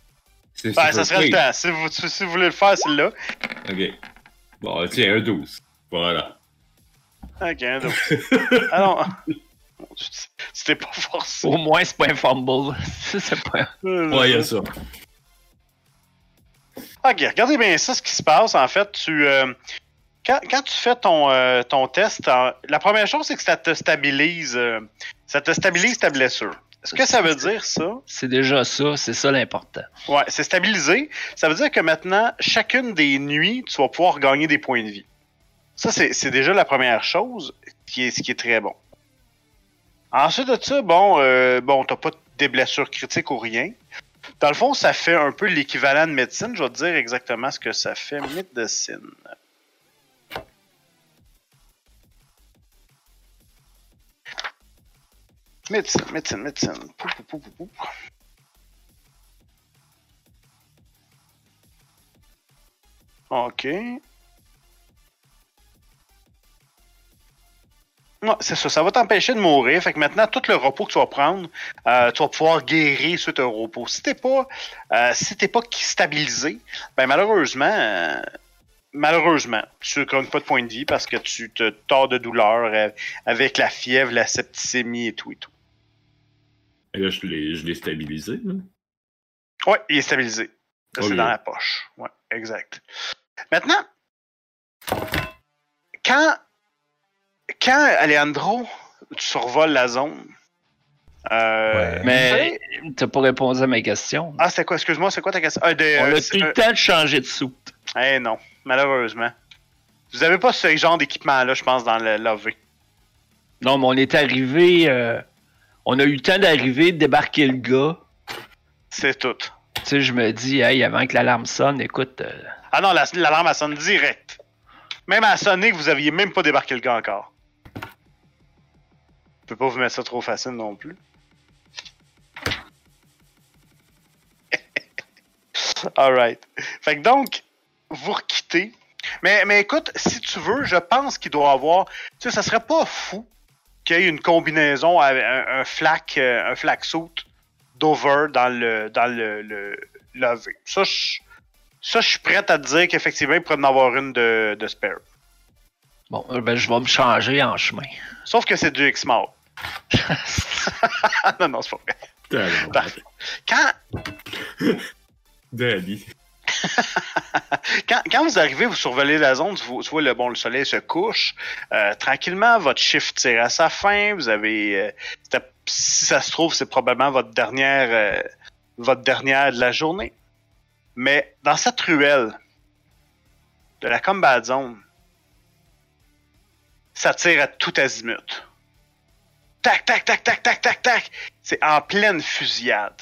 Ben, ça serait le temps. Si vous, si vous voulez le faire, c'est là. Ok. Bon, tiens, un 12. Voilà. Ok, un 12. Alors. C'était pas forcé. Au moins, c'est pas un fumble. c'est pas. Ouais, il y a ça. Ok, regardez bien ça, ce qui se passe. En fait, tu. Euh, quand, quand, tu fais ton, euh, ton test, la première chose, c'est que ça te stabilise. Ça te stabilise ta blessure. Est-ce que ça veut dire ça? C'est déjà ça, c'est ça l'important. Ouais, c'est stabilisé. Ça veut dire que maintenant, chacune des nuits, tu vas pouvoir gagner des points de vie. Ça, c'est déjà la première chose, qui est, ce qui est très bon. Ensuite de ça, bon, euh, bon, t'as pas des blessures critiques ou rien. Dans le fond, ça fait un peu l'équivalent de médecine. Je vais te dire exactement ce que ça fait. Médecine. Médecine, médecine, médecine. OK. Non, c'est ça. Ça va t'empêcher de mourir. Fait que maintenant, tout le repos que tu vas prendre, euh, tu vas pouvoir guérir suite au repos. Si t'es pas, euh, si pas stabilisé, ben malheureusement, euh, malheureusement, tu ne gagnes pas de points de vie parce que tu te tords de douleur avec la fièvre, la septicémie et tout et tout. Et là, je l'ai stabilisé. Oui, il est stabilisé. C'est dans la poche. Oui, exact. Maintenant, quand, quand Alejandro, tu survoles la zone. Euh, Mais tu n'as pas répondu à ma question. Ah, c'est quoi Excuse-moi, c'est quoi ta question? Ah, On a euh, plus le temps de changer de soute. Eh non, malheureusement. Vous n'avez pas ce genre d'équipement-là, je pense, dans le love. Non, mais on est arrivé. On a eu le temps d'arriver, de débarquer le gars. C'est tout. Tu sais, je me dis, hey, avant que l'alarme sonne, écoute. Euh, ah non, l'alarme, a sonne direct. Même à sonner, vous aviez même pas débarqué le gars encore. Je peux pas vous mettre ça trop facile non plus. Alright. Fait que donc, vous requittez. Mais, mais écoute, si tu veux, je pense qu'il doit avoir. Tu sais, ça serait pas fou qu'il y ait une combinaison avec un, un flak, euh, un flak suit d'over dans le dans le, le lever. Ça, je, ça, je suis prêt à te dire qu'effectivement, il pourrait en avoir une de, de spare. Bon, euh, ben, je vais me changer en chemin. Sauf que c'est du X-Mode. non, non, c'est pas vrai. Quand. Daddy. quand, vous arrivez, vous survolez la zone, vous, voyez le, bon, le soleil se couche. Euh, tranquillement, votre shift tire à sa fin. Vous avez. Euh, si ça se trouve, c'est probablement votre dernière, euh, votre dernière de la journée. Mais dans cette ruelle de la combat zone, ça tire à tout azimut. Tac, tac, tac, tac, tac, tac, tac. C'est en pleine fusillade.